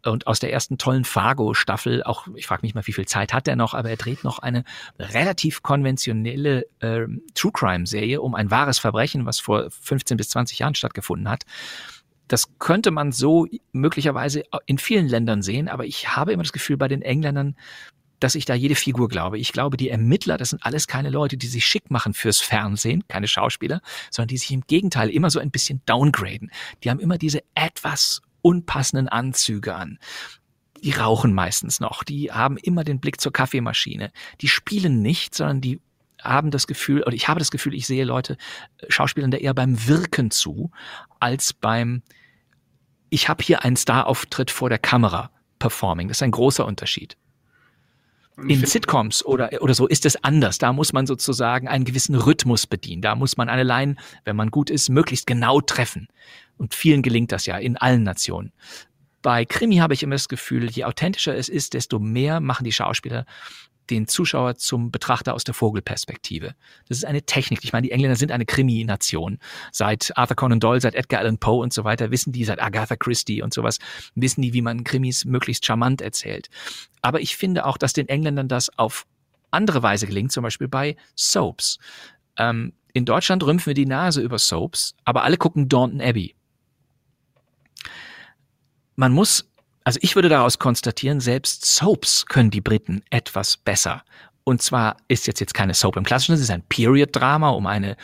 Und aus der ersten tollen Fargo-Staffel, auch ich frage mich mal, wie viel Zeit hat er noch, aber er dreht noch eine relativ konventionelle äh, True Crime-Serie um ein wahres Verbrechen, was vor 15 bis 20 Jahren stattgefunden hat. Das könnte man so möglicherweise in vielen Ländern sehen, aber ich habe immer das Gefühl, bei den Engländern dass ich da jede Figur glaube. Ich glaube, die Ermittler, das sind alles keine Leute, die sich schick machen fürs Fernsehen, keine Schauspieler, sondern die sich im Gegenteil immer so ein bisschen downgraden. Die haben immer diese etwas unpassenden Anzüge an. Die rauchen meistens noch, die haben immer den Blick zur Kaffeemaschine. Die spielen nicht, sondern die haben das Gefühl, oder ich habe das Gefühl, ich sehe Leute, äh, Schauspielern da eher beim Wirken zu, als beim, ich habe hier einen Star-Auftritt vor der Kamera performing. Das ist ein großer Unterschied. In Sitcoms oder, oder so ist es anders. Da muss man sozusagen einen gewissen Rhythmus bedienen. Da muss man eine Line, wenn man gut ist, möglichst genau treffen. Und vielen gelingt das ja in allen Nationen. Bei Krimi habe ich immer das Gefühl, je authentischer es ist, desto mehr machen die Schauspieler den Zuschauer zum Betrachter aus der Vogelperspektive. Das ist eine Technik. Ich meine, die Engländer sind eine Krimi-Nation. Seit Arthur Conan Doyle, seit Edgar Allan Poe und so weiter wissen die, seit Agatha Christie und sowas, wissen die, wie man Krimis möglichst charmant erzählt. Aber ich finde auch, dass den Engländern das auf andere Weise gelingt, zum Beispiel bei Soaps. Ähm, in Deutschland rümpfen wir die Nase über Soaps, aber alle gucken Daunton Abbey. Man muss also ich würde daraus konstatieren, selbst Soaps können die Briten etwas besser. Und zwar ist jetzt jetzt keine Soap im klassischen, es ist ein Period-Drama um eine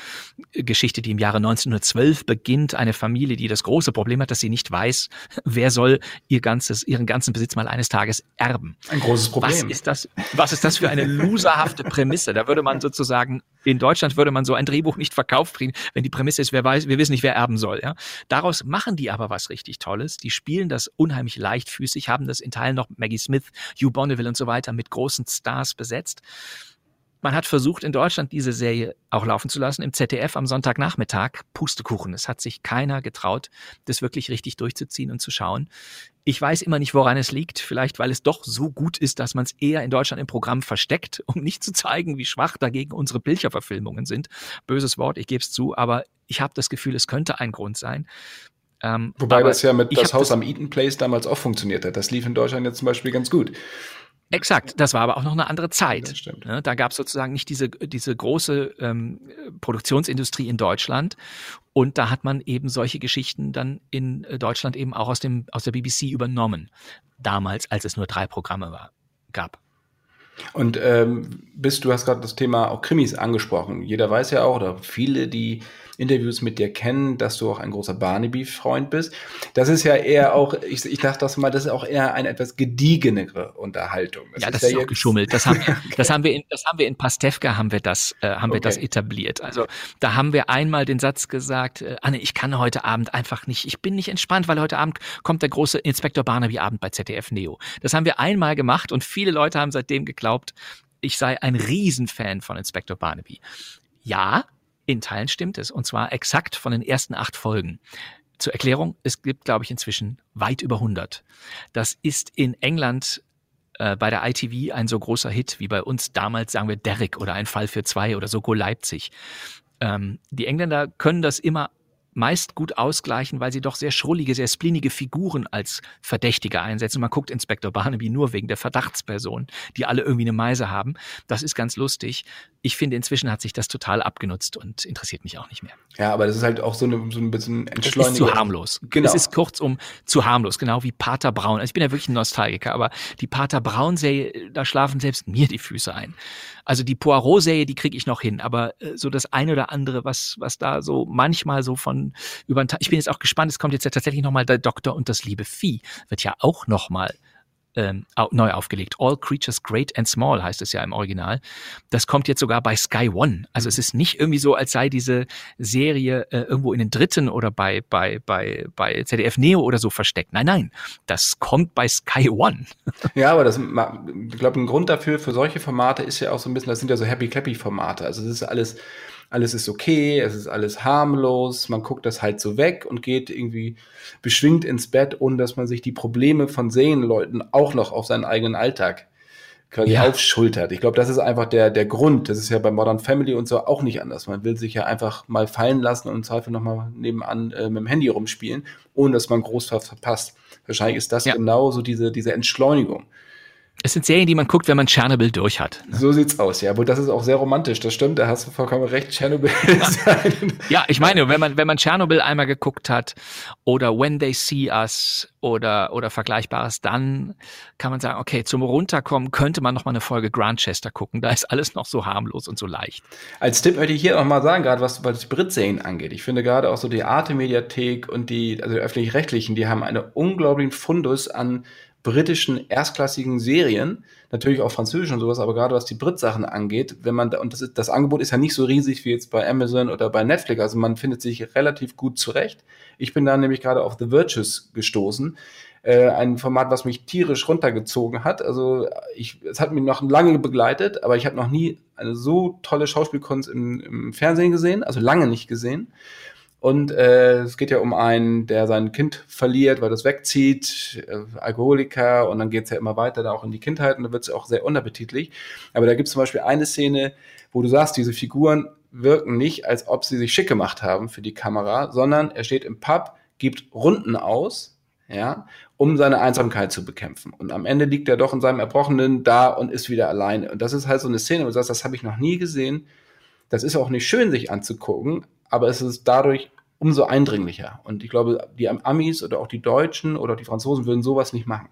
Geschichte, die im Jahre 1912 beginnt. Eine Familie, die das große Problem hat, dass sie nicht weiß, wer soll ihr ganzes, ihren ganzen Besitz mal eines Tages erben. Ein großes Problem. Was ist das, was ist das für eine loserhafte Prämisse? Da würde man sozusagen, in Deutschland würde man so ein Drehbuch nicht verkauft kriegen, wenn die Prämisse ist, wer weiß, wir wissen nicht, wer erben soll. Ja? Daraus machen die aber was richtig Tolles. Die spielen das unheimlich leichtfüßig, haben das in Teilen noch Maggie Smith, Hugh Bonneville und so weiter mit großen Stars besetzt. Man hat versucht, in Deutschland diese Serie auch laufen zu lassen, im ZDF am Sonntagnachmittag. Pustekuchen. Es hat sich keiner getraut, das wirklich richtig durchzuziehen und zu schauen. Ich weiß immer nicht, woran es liegt. Vielleicht, weil es doch so gut ist, dass man es eher in Deutschland im Programm versteckt, [LAUGHS] um nicht zu zeigen, wie schwach dagegen unsere Pilcher-Verfilmungen sind. Böses Wort, ich gebe es zu, aber ich habe das Gefühl, es könnte ein Grund sein. Ähm, Wobei das ja mit das Haus das am Eaton Place damals auch funktioniert hat. Das lief in Deutschland jetzt zum Beispiel ganz gut. Exakt, das war aber auch noch eine andere Zeit. Das stimmt. Da gab es sozusagen nicht diese, diese große ähm, Produktionsindustrie in Deutschland. Und da hat man eben solche Geschichten dann in äh, Deutschland eben auch aus, dem, aus der BBC übernommen. Damals, als es nur drei Programme war, gab. Und ähm, bist du hast gerade das Thema auch Krimis angesprochen. Jeder weiß ja auch, oder viele, die Interviews mit dir kennen, dass du auch ein großer Barnaby-Freund bist. Das ist ja eher auch, ich, ich dachte das mal, das ist auch eher eine etwas gediegenere Unterhaltung. Das ja, das ist, ja auch geschummelt. Das haben, [LAUGHS] okay. das haben wir in, das haben wir in Pastewka haben wir das, äh, haben okay. wir das etabliert. Also da haben wir einmal den Satz gesagt, äh, Anne, ich kann heute Abend einfach nicht, ich bin nicht entspannt, weil heute Abend kommt der große Inspektor Barnaby-Abend bei ZDF Neo. Das haben wir einmal gemacht und viele Leute haben seitdem geglaubt, ich sei ein Riesenfan von Inspektor Barnaby. Ja, in Teilen stimmt es. Und zwar exakt von den ersten acht Folgen. Zur Erklärung, es gibt, glaube ich, inzwischen weit über 100. Das ist in England äh, bei der ITV ein so großer Hit wie bei uns damals, sagen wir, Derrick oder ein Fall für zwei oder so Go Leipzig. Ähm, die Engländer können das immer meist gut ausgleichen, weil sie doch sehr schrullige, sehr splinige Figuren als Verdächtige einsetzen. Man guckt Inspektor Barnaby nur wegen der Verdachtsperson, die alle irgendwie eine Meise haben. Das ist ganz lustig. Ich finde, inzwischen hat sich das total abgenutzt und interessiert mich auch nicht mehr. Ja, aber das ist halt auch so, eine, so ein bisschen entschleunigt. Es ist zu harmlos. Genau. Es ist kurzum zu harmlos, genau wie Pater Braun. Also ich bin ja wirklich ein Nostalgiker, aber die Pater Braun-Serie, da schlafen selbst mir die Füße ein. Also die Poirot-Serie, die kriege ich noch hin, aber äh, so das eine oder andere, was, was da so manchmal so von über Ich bin jetzt auch gespannt, es kommt jetzt ja tatsächlich nochmal der Doktor und das liebe Vieh, wird ja auch nochmal ähm, neu aufgelegt. All Creatures Great and Small heißt es ja im Original. Das kommt jetzt sogar bei Sky One. Also es ist nicht irgendwie so, als sei diese Serie äh, irgendwo in den dritten oder bei, bei, bei, bei ZDF Neo oder so versteckt. Nein, nein, das kommt bei Sky One. [LAUGHS] Ja, aber das, ich glaube, ein Grund dafür für solche Formate ist ja auch so ein bisschen, das sind ja so Happy Clappy Formate. Also das ist alles alles ist okay, es ist alles harmlos, man guckt das halt so weg und geht irgendwie beschwingt ins Bett, ohne dass man sich die Probleme von Sehenleuten auch noch auf seinen eigenen Alltag quasi ja. aufschultert. Ich glaube, das ist einfach der, der Grund. Das ist ja bei Modern Family und so auch nicht anders. Man will sich ja einfach mal fallen lassen und im Zweifel nochmal nebenan äh, mit dem Handy rumspielen, ohne dass man groß verpasst. Wahrscheinlich ist das ja. genau so diese, diese Entschleunigung. Es sind Serien, die man guckt, wenn man Tschernobyl durch hat. Ne? So sieht's aus, ja. Aber das ist auch sehr romantisch. Das stimmt, da hast du vollkommen recht. Tschernobyl [LAUGHS] ist Ja, ich meine, wenn man, wenn man Tschernobyl einmal geguckt hat oder When They See Us oder, oder Vergleichbares, dann kann man sagen, okay, zum Runterkommen könnte man noch mal eine Folge Grantchester gucken. Da ist alles noch so harmlos und so leicht. Als Tipp möchte ich hier auch mal sagen, gerade was, was Brit-Serien angeht. Ich finde gerade auch so die Arte-Mediathek und die, also die öffentlich-rechtlichen, die haben einen unglaublichen Fundus an britischen erstklassigen Serien, natürlich auch französisch und sowas, aber gerade was die Brit-Sachen angeht, wenn man da, und das, ist, das Angebot ist ja nicht so riesig wie jetzt bei Amazon oder bei Netflix, also man findet sich relativ gut zurecht. Ich bin da nämlich gerade auf The Virtues gestoßen, äh, ein Format, was mich tierisch runtergezogen hat. Also ich, es hat mich noch lange begleitet, aber ich habe noch nie eine so tolle Schauspielkunst im, im Fernsehen gesehen, also lange nicht gesehen. Und äh, es geht ja um einen, der sein Kind verliert, weil das wegzieht, äh, Alkoholiker, und dann geht's ja immer weiter da auch in die Kindheit und da wird's auch sehr unappetitlich. Aber da gibt's zum Beispiel eine Szene, wo du sagst, diese Figuren wirken nicht, als ob sie sich schick gemacht haben für die Kamera, sondern er steht im Pub, gibt Runden aus, ja, um seine Einsamkeit zu bekämpfen. Und am Ende liegt er doch in seinem Erbrochenen da und ist wieder alleine. Und das ist halt so eine Szene, wo du sagst, das habe ich noch nie gesehen. Das ist auch nicht schön, sich anzugucken, aber es ist dadurch umso eindringlicher. Und ich glaube, die Amis oder auch die Deutschen oder die Franzosen würden sowas nicht machen.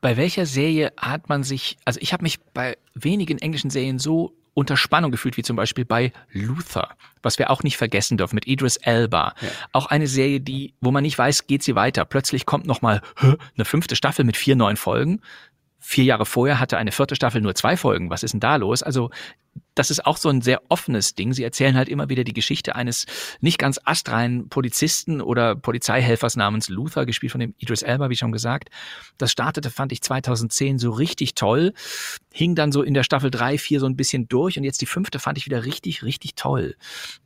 Bei welcher Serie hat man sich, also ich habe mich bei wenigen englischen Serien so unter Spannung gefühlt, wie zum Beispiel bei Luther, was wir auch nicht vergessen dürfen, mit Idris Elba. Ja. Auch eine Serie, die, wo man nicht weiß, geht sie weiter. Plötzlich kommt nochmal eine fünfte Staffel mit vier neuen Folgen. Vier Jahre vorher hatte eine vierte Staffel nur zwei Folgen. Was ist denn da los? Also das ist auch so ein sehr offenes Ding. Sie erzählen halt immer wieder die Geschichte eines nicht ganz astreinen Polizisten oder Polizeihelfers namens Luther, gespielt von dem Idris Elba, wie schon gesagt. Das startete, fand ich 2010 so richtig toll, hing dann so in der Staffel drei, vier so ein bisschen durch und jetzt die fünfte fand ich wieder richtig, richtig toll.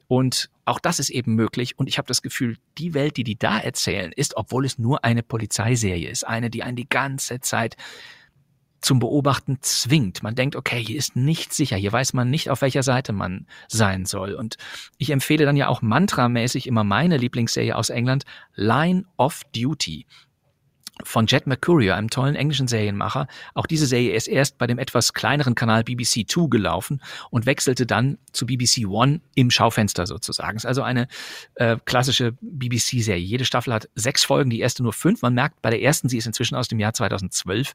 Und auch das ist eben möglich. Und ich habe das Gefühl, die Welt, die die da erzählen, ist, obwohl es nur eine Polizeiserie ist, eine, die einen die ganze Zeit zum Beobachten zwingt. Man denkt, okay, hier ist nicht sicher, hier weiß man nicht, auf welcher Seite man sein soll. Und ich empfehle dann ja auch mantramäßig immer meine Lieblingsserie aus England, Line of Duty von Jet Mercurio, einem tollen englischen Serienmacher. Auch diese Serie ist erst bei dem etwas kleineren Kanal BBC Two gelaufen und wechselte dann zu BBC One im Schaufenster sozusagen. Ist also eine äh, klassische BBC-Serie. Jede Staffel hat sechs Folgen, die erste nur fünf. Man merkt bei der ersten, sie ist inzwischen aus dem Jahr 2012,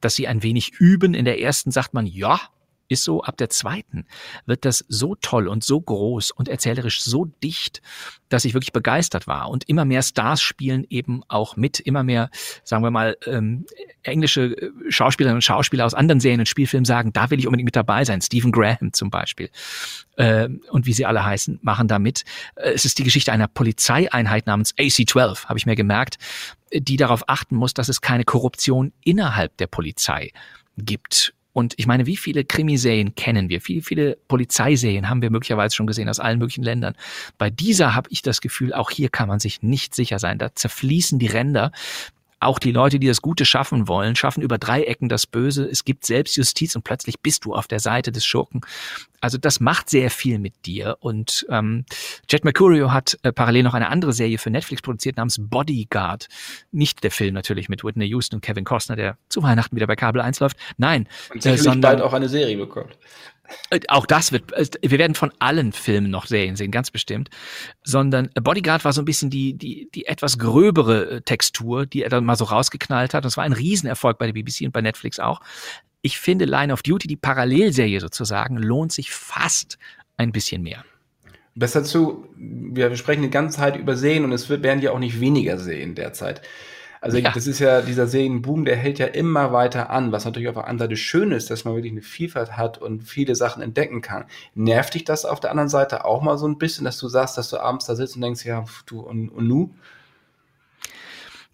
dass sie ein wenig üben. In der ersten sagt man, ja, ist so, ab der zweiten wird das so toll und so groß und erzählerisch so dicht, dass ich wirklich begeistert war. Und immer mehr Stars spielen eben auch mit, immer mehr, sagen wir mal, ähm, englische äh, Schauspielerinnen und Schauspieler aus anderen Serien und Spielfilmen sagen, da will ich unbedingt mit dabei sein. Stephen Graham zum Beispiel äh, und wie sie alle heißen, machen da mit. Äh, es ist die Geschichte einer Polizeieinheit namens AC-12, habe ich mir gemerkt, die darauf achten muss, dass es keine Korruption innerhalb der Polizei gibt und ich meine, wie viele Krimiserien kennen wir? Viele, viele Polizeiserien haben wir möglicherweise schon gesehen aus allen möglichen Ländern. Bei dieser habe ich das Gefühl, auch hier kann man sich nicht sicher sein. Da zerfließen die Ränder auch die Leute, die das Gute schaffen wollen, schaffen über drei Ecken das Böse. Es gibt Selbstjustiz und plötzlich bist du auf der Seite des Schurken. Also das macht sehr viel mit dir. Und ähm, Jet Mercurio hat äh, parallel noch eine andere Serie für Netflix produziert namens Bodyguard. Nicht der Film natürlich mit Whitney Houston und Kevin Costner, der zu Weihnachten wieder bei Kabel 1 läuft. Nein. Und sicherlich äh, sondern, bald auch eine Serie bekommt. Äh, auch das wird, äh, wir werden von allen Filmen noch Serien sehen, ganz bestimmt. Sondern Bodyguard war so ein bisschen die, die, die etwas gröbere äh, Textur, die er dann mal so rausgeknallt hat. Das war ein Riesenerfolg bei der BBC und bei Netflix auch. Ich finde Line of Duty, die Parallelserie sozusagen, lohnt sich fast ein bisschen mehr. Besser zu, wir sprechen die ganze Zeit über Sehen und es wird, werden ja auch nicht weniger sehen derzeit. Also ja. das ist ja, dieser Serienboom, der hält ja immer weiter an, was natürlich auf der anderen Seite schön ist, dass man wirklich eine Vielfalt hat und viele Sachen entdecken kann. Nervt dich das auf der anderen Seite auch mal so ein bisschen, dass du sagst, dass du abends da sitzt und denkst, ja, du und, und nu?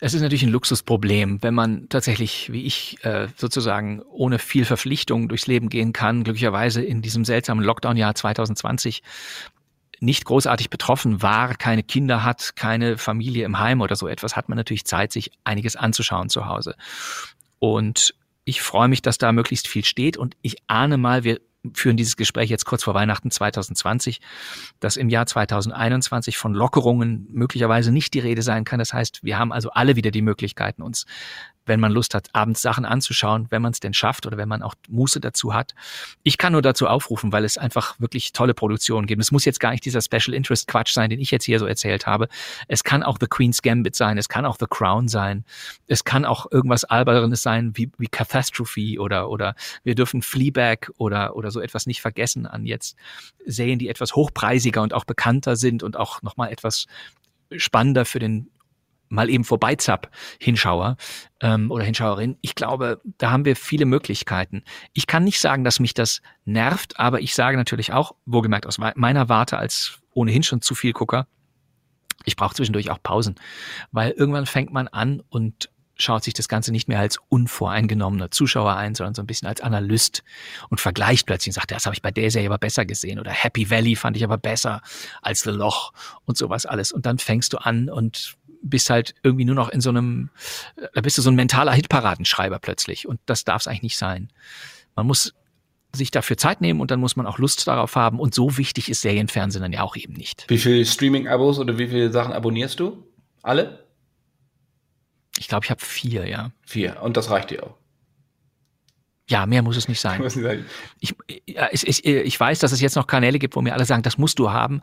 Es ist natürlich ein Luxusproblem, wenn man tatsächlich, wie ich, äh, sozusagen ohne viel Verpflichtung durchs Leben gehen kann. Glücklicherweise in diesem seltsamen Lockdown-Jahr 2020 nicht großartig betroffen war, keine Kinder hat, keine Familie im Heim oder so etwas, hat man natürlich Zeit, sich einiges anzuschauen zu Hause. Und ich freue mich, dass da möglichst viel steht und ich ahne mal, wir führen dieses Gespräch jetzt kurz vor Weihnachten 2020, dass im Jahr 2021 von Lockerungen möglicherweise nicht die Rede sein kann. Das heißt, wir haben also alle wieder die Möglichkeiten, uns wenn man Lust hat, abends Sachen anzuschauen, wenn man es denn schafft oder wenn man auch Muße dazu hat. Ich kann nur dazu aufrufen, weil es einfach wirklich tolle Produktionen gibt. Es muss jetzt gar nicht dieser Special Interest Quatsch sein, den ich jetzt hier so erzählt habe. Es kann auch The Queen's Gambit sein, es kann auch The Crown sein, es kann auch irgendwas Albernes sein wie, wie Catastrophe oder, oder wir dürfen Fleabag oder, oder so etwas nicht vergessen an jetzt Serien, die etwas hochpreisiger und auch bekannter sind und auch nochmal etwas spannender für den mal eben vorbeizapp Hinschauer ähm, oder Hinschauerin. Ich glaube, da haben wir viele Möglichkeiten. Ich kann nicht sagen, dass mich das nervt, aber ich sage natürlich auch, wohlgemerkt aus meiner Warte als ohnehin schon zu viel Gucker, ich brauche zwischendurch auch Pausen, weil irgendwann fängt man an und schaut sich das Ganze nicht mehr als unvoreingenommener Zuschauer ein, sondern so ein bisschen als Analyst und vergleicht plötzlich und sagt, das habe ich bei der Serie aber besser gesehen oder Happy Valley fand ich aber besser als The Loch und sowas alles. Und dann fängst du an und bist halt irgendwie nur noch in so einem, da bist du so ein mentaler Hitparadenschreiber plötzlich. Und das darf es eigentlich nicht sein. Man muss sich dafür Zeit nehmen und dann muss man auch Lust darauf haben. Und so wichtig ist Serienfernsehen dann ja auch eben nicht. Wie viele Streaming-Abos oder wie viele Sachen abonnierst du? Alle? Ich glaube, ich habe vier, ja. Vier. Und das reicht dir auch. Ja, mehr muss es nicht sein. Ich, ich, ich, ich weiß, dass es jetzt noch Kanäle gibt, wo mir alle sagen, das musst du haben.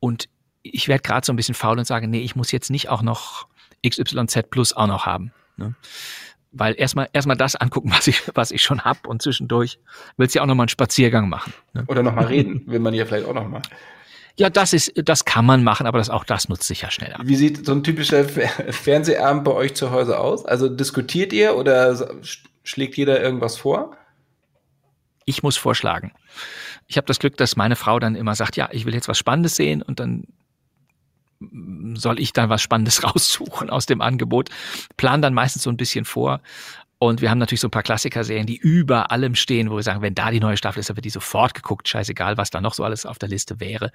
Und ich werde gerade so ein bisschen faul und sage, nee, ich muss jetzt nicht auch noch XYZ Plus auch noch haben. Ne? Weil erstmal erstmal das angucken, [LAUGHS] was ich, was ich schon hab und zwischendurch willst du ja auch nochmal einen Spaziergang machen. Ne? Oder nochmal reden, will man ja vielleicht auch nochmal. Ja, das ist, das kann man machen, aber das, auch das nutzt sich ja schnell ab. Wie sieht so ein typischer Fernsehabend bei euch zu Hause aus? Also diskutiert ihr oder schlägt jeder irgendwas vor? Ich muss vorschlagen. Ich habe das Glück, dass meine Frau dann immer sagt, ja, ich will jetzt was Spannendes sehen und dann soll ich dann was Spannendes [LAUGHS] raussuchen aus dem Angebot. Plan dann meistens so ein bisschen vor. Und wir haben natürlich so ein paar Klassiker-Serien, die über allem stehen, wo wir sagen, wenn da die neue Staffel ist, dann wird die sofort geguckt. Scheißegal, was da noch so alles auf der Liste wäre.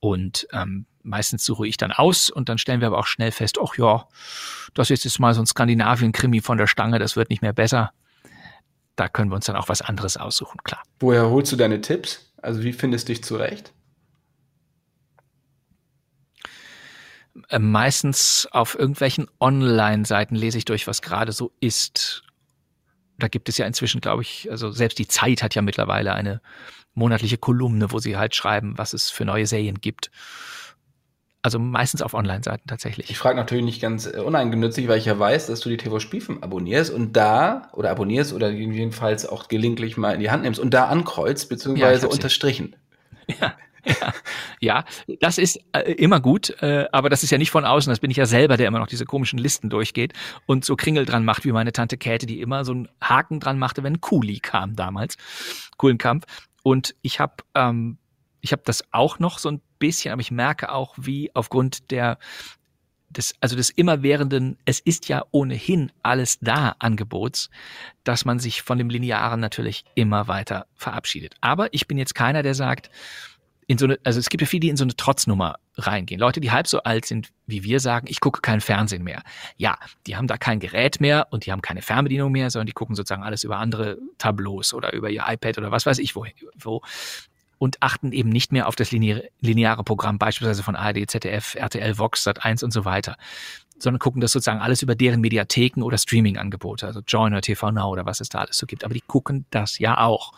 Und ähm, meistens suche ich dann aus und dann stellen wir aber auch schnell fest, ach ja, das ist jetzt mal so ein Skandinavien-Krimi von der Stange, das wird nicht mehr besser. Da können wir uns dann auch was anderes aussuchen, klar. Woher holst du deine Tipps? Also wie findest du dich zurecht? Meistens auf irgendwelchen Online-Seiten lese ich durch, was gerade so ist. Da gibt es ja inzwischen, glaube ich, also selbst die Zeit hat ja mittlerweile eine monatliche Kolumne, wo sie halt schreiben, was es für neue Serien gibt. Also meistens auf Online-Seiten tatsächlich. Ich frage natürlich nicht ganz äh, uneingenützig, weil ich ja weiß, dass du die TV-Spielfilm abonnierst und da oder abonnierst oder jedenfalls auch gelegentlich mal in die Hand nimmst und da ankreuzt beziehungsweise ja, unterstrichen. Ja, [LAUGHS] ja, das ist äh, immer gut, äh, aber das ist ja nicht von außen. Das bin ich ja selber, der immer noch diese komischen Listen durchgeht und so Kringel dran macht, wie meine Tante Käthe, die immer so einen Haken dran machte, wenn Kuli kam damals. Coolen Kampf. Und ich habe ähm, ich habe das auch noch so ein bisschen, aber ich merke auch, wie aufgrund der des, also des immerwährenden, es ist ja ohnehin alles da Angebots, dass man sich von dem Linearen natürlich immer weiter verabschiedet. Aber ich bin jetzt keiner, der sagt, in so eine, also es gibt ja viele, die in so eine Trotznummer reingehen. Leute, die halb so alt sind wie wir, sagen, ich gucke kein Fernsehen mehr. Ja, die haben da kein Gerät mehr und die haben keine Fernbedienung mehr, sondern die gucken sozusagen alles über andere Tableaus oder über ihr iPad oder was weiß ich wo. wo und achten eben nicht mehr auf das lineare, Programm, beispielsweise von ARD, ZDF, RTL, Vox, Sat1 und so weiter, sondern gucken das sozusagen alles über deren Mediatheken oder Streaming-Angebote, also Joiner, TV Now oder was es da alles so gibt. Aber die gucken das ja auch.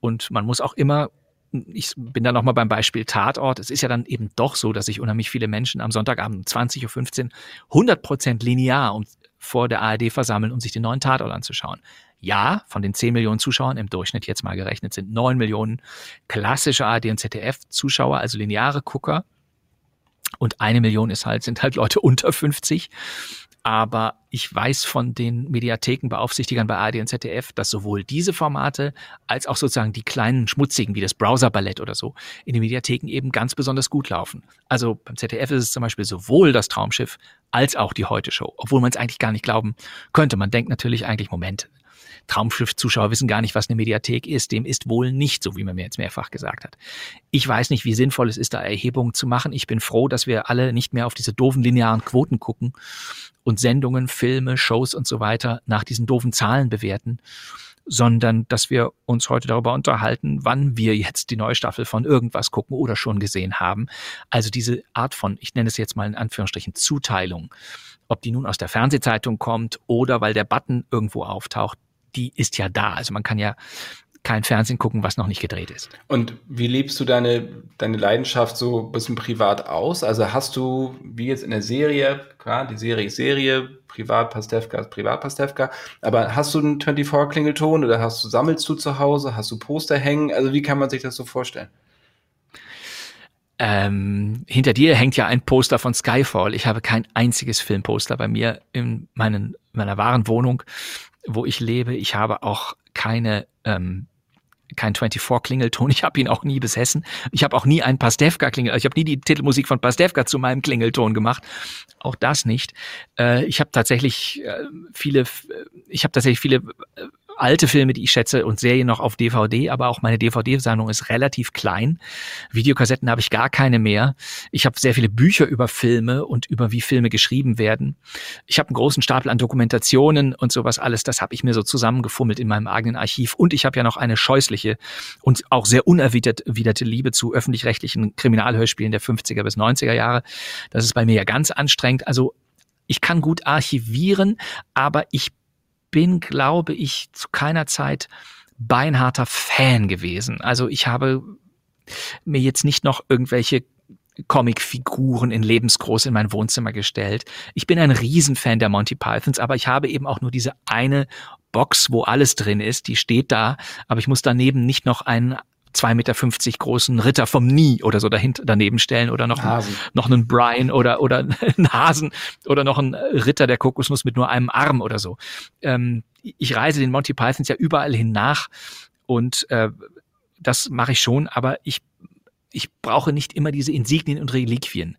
Und man muss auch immer ich bin da nochmal beim Beispiel Tatort. Es ist ja dann eben doch so, dass sich unheimlich viele Menschen am Sonntagabend um 20.15 Uhr 100 Prozent linear um, vor der ARD versammeln, um sich den neuen Tatort anzuschauen. Ja, von den 10 Millionen Zuschauern im Durchschnitt jetzt mal gerechnet sind 9 Millionen klassische ARD und ZDF Zuschauer, also lineare Gucker. Und eine Million ist halt, sind halt Leute unter 50. Aber ich weiß von den Mediathekenbeaufsichtigern bei ARD und ZDF, dass sowohl diese Formate als auch sozusagen die kleinen schmutzigen wie das Browser-Ballett oder so in den Mediatheken eben ganz besonders gut laufen. Also beim ZDF ist es zum Beispiel sowohl das Traumschiff als auch die Heute-Show, obwohl man es eigentlich gar nicht glauben könnte. Man denkt natürlich eigentlich, Moment, Traumschiff-Zuschauer wissen gar nicht, was eine Mediathek ist. Dem ist wohl nicht so, wie man mir jetzt mehrfach gesagt hat. Ich weiß nicht, wie sinnvoll es ist, da Erhebungen zu machen. Ich bin froh, dass wir alle nicht mehr auf diese doofen linearen Quoten gucken und Sendungen, Filme, Shows und so weiter nach diesen doofen Zahlen bewerten, sondern dass wir uns heute darüber unterhalten, wann wir jetzt die neue Staffel von irgendwas gucken oder schon gesehen haben. Also diese Art von, ich nenne es jetzt mal in Anführungsstrichen, Zuteilung, ob die nun aus der Fernsehzeitung kommt oder weil der Button irgendwo auftaucht, die ist ja da. Also man kann ja kein Fernsehen gucken, was noch nicht gedreht ist. Und wie lebst du deine, deine Leidenschaft so ein bisschen privat aus? Also hast du, wie jetzt in der Serie, klar, die Serie ist Serie, Privat Pastewka ist Privat Pastewka, aber hast du einen 24-Klingelton oder hast du, sammelst du zu Hause, hast du Poster hängen? Also wie kann man sich das so vorstellen? Ähm, hinter dir hängt ja ein Poster von Skyfall. Ich habe kein einziges Filmposter bei mir in meinen, meiner wahren Wohnung wo ich lebe. Ich habe auch keine ähm, kein 24-Klingelton. Ich habe ihn auch nie besessen. Ich habe auch nie einen Pastewka-Klingel. Ich habe nie die Titelmusik von Pastewka zu meinem Klingelton gemacht. Auch das nicht. Äh, ich habe tatsächlich äh, viele, ich habe tatsächlich viele äh, alte Filme, die ich schätze und Serien noch auf DVD, aber auch meine DVD-Sammlung ist relativ klein. Videokassetten habe ich gar keine mehr. Ich habe sehr viele Bücher über Filme und über wie Filme geschrieben werden. Ich habe einen großen Stapel an Dokumentationen und sowas alles. Das habe ich mir so zusammengefummelt in meinem eigenen Archiv. Und ich habe ja noch eine scheußliche und auch sehr unerwiderte Liebe zu öffentlich-rechtlichen Kriminalhörspielen der 50er bis 90er Jahre. Das ist bei mir ja ganz anstrengend. Also ich kann gut archivieren, aber ich bin, glaube ich, zu keiner Zeit beinharter Fan gewesen. Also ich habe mir jetzt nicht noch irgendwelche Comicfiguren in lebensgroß in mein Wohnzimmer gestellt. Ich bin ein Riesenfan der Monty Pythons, aber ich habe eben auch nur diese eine Box, wo alles drin ist, die steht da, aber ich muss daneben nicht noch einen 2,50 Meter großen Ritter vom Nie oder so dahinter, daneben stellen oder noch, einen, noch einen Brian oder, oder [LAUGHS] einen Hasen oder noch einen Ritter der Kokosnuss mit nur einem Arm oder so. Ähm, ich reise den Monty Pythons ja überall hin nach Und äh, das mache ich schon, aber ich, ich brauche nicht immer diese Insignien und Reliquien.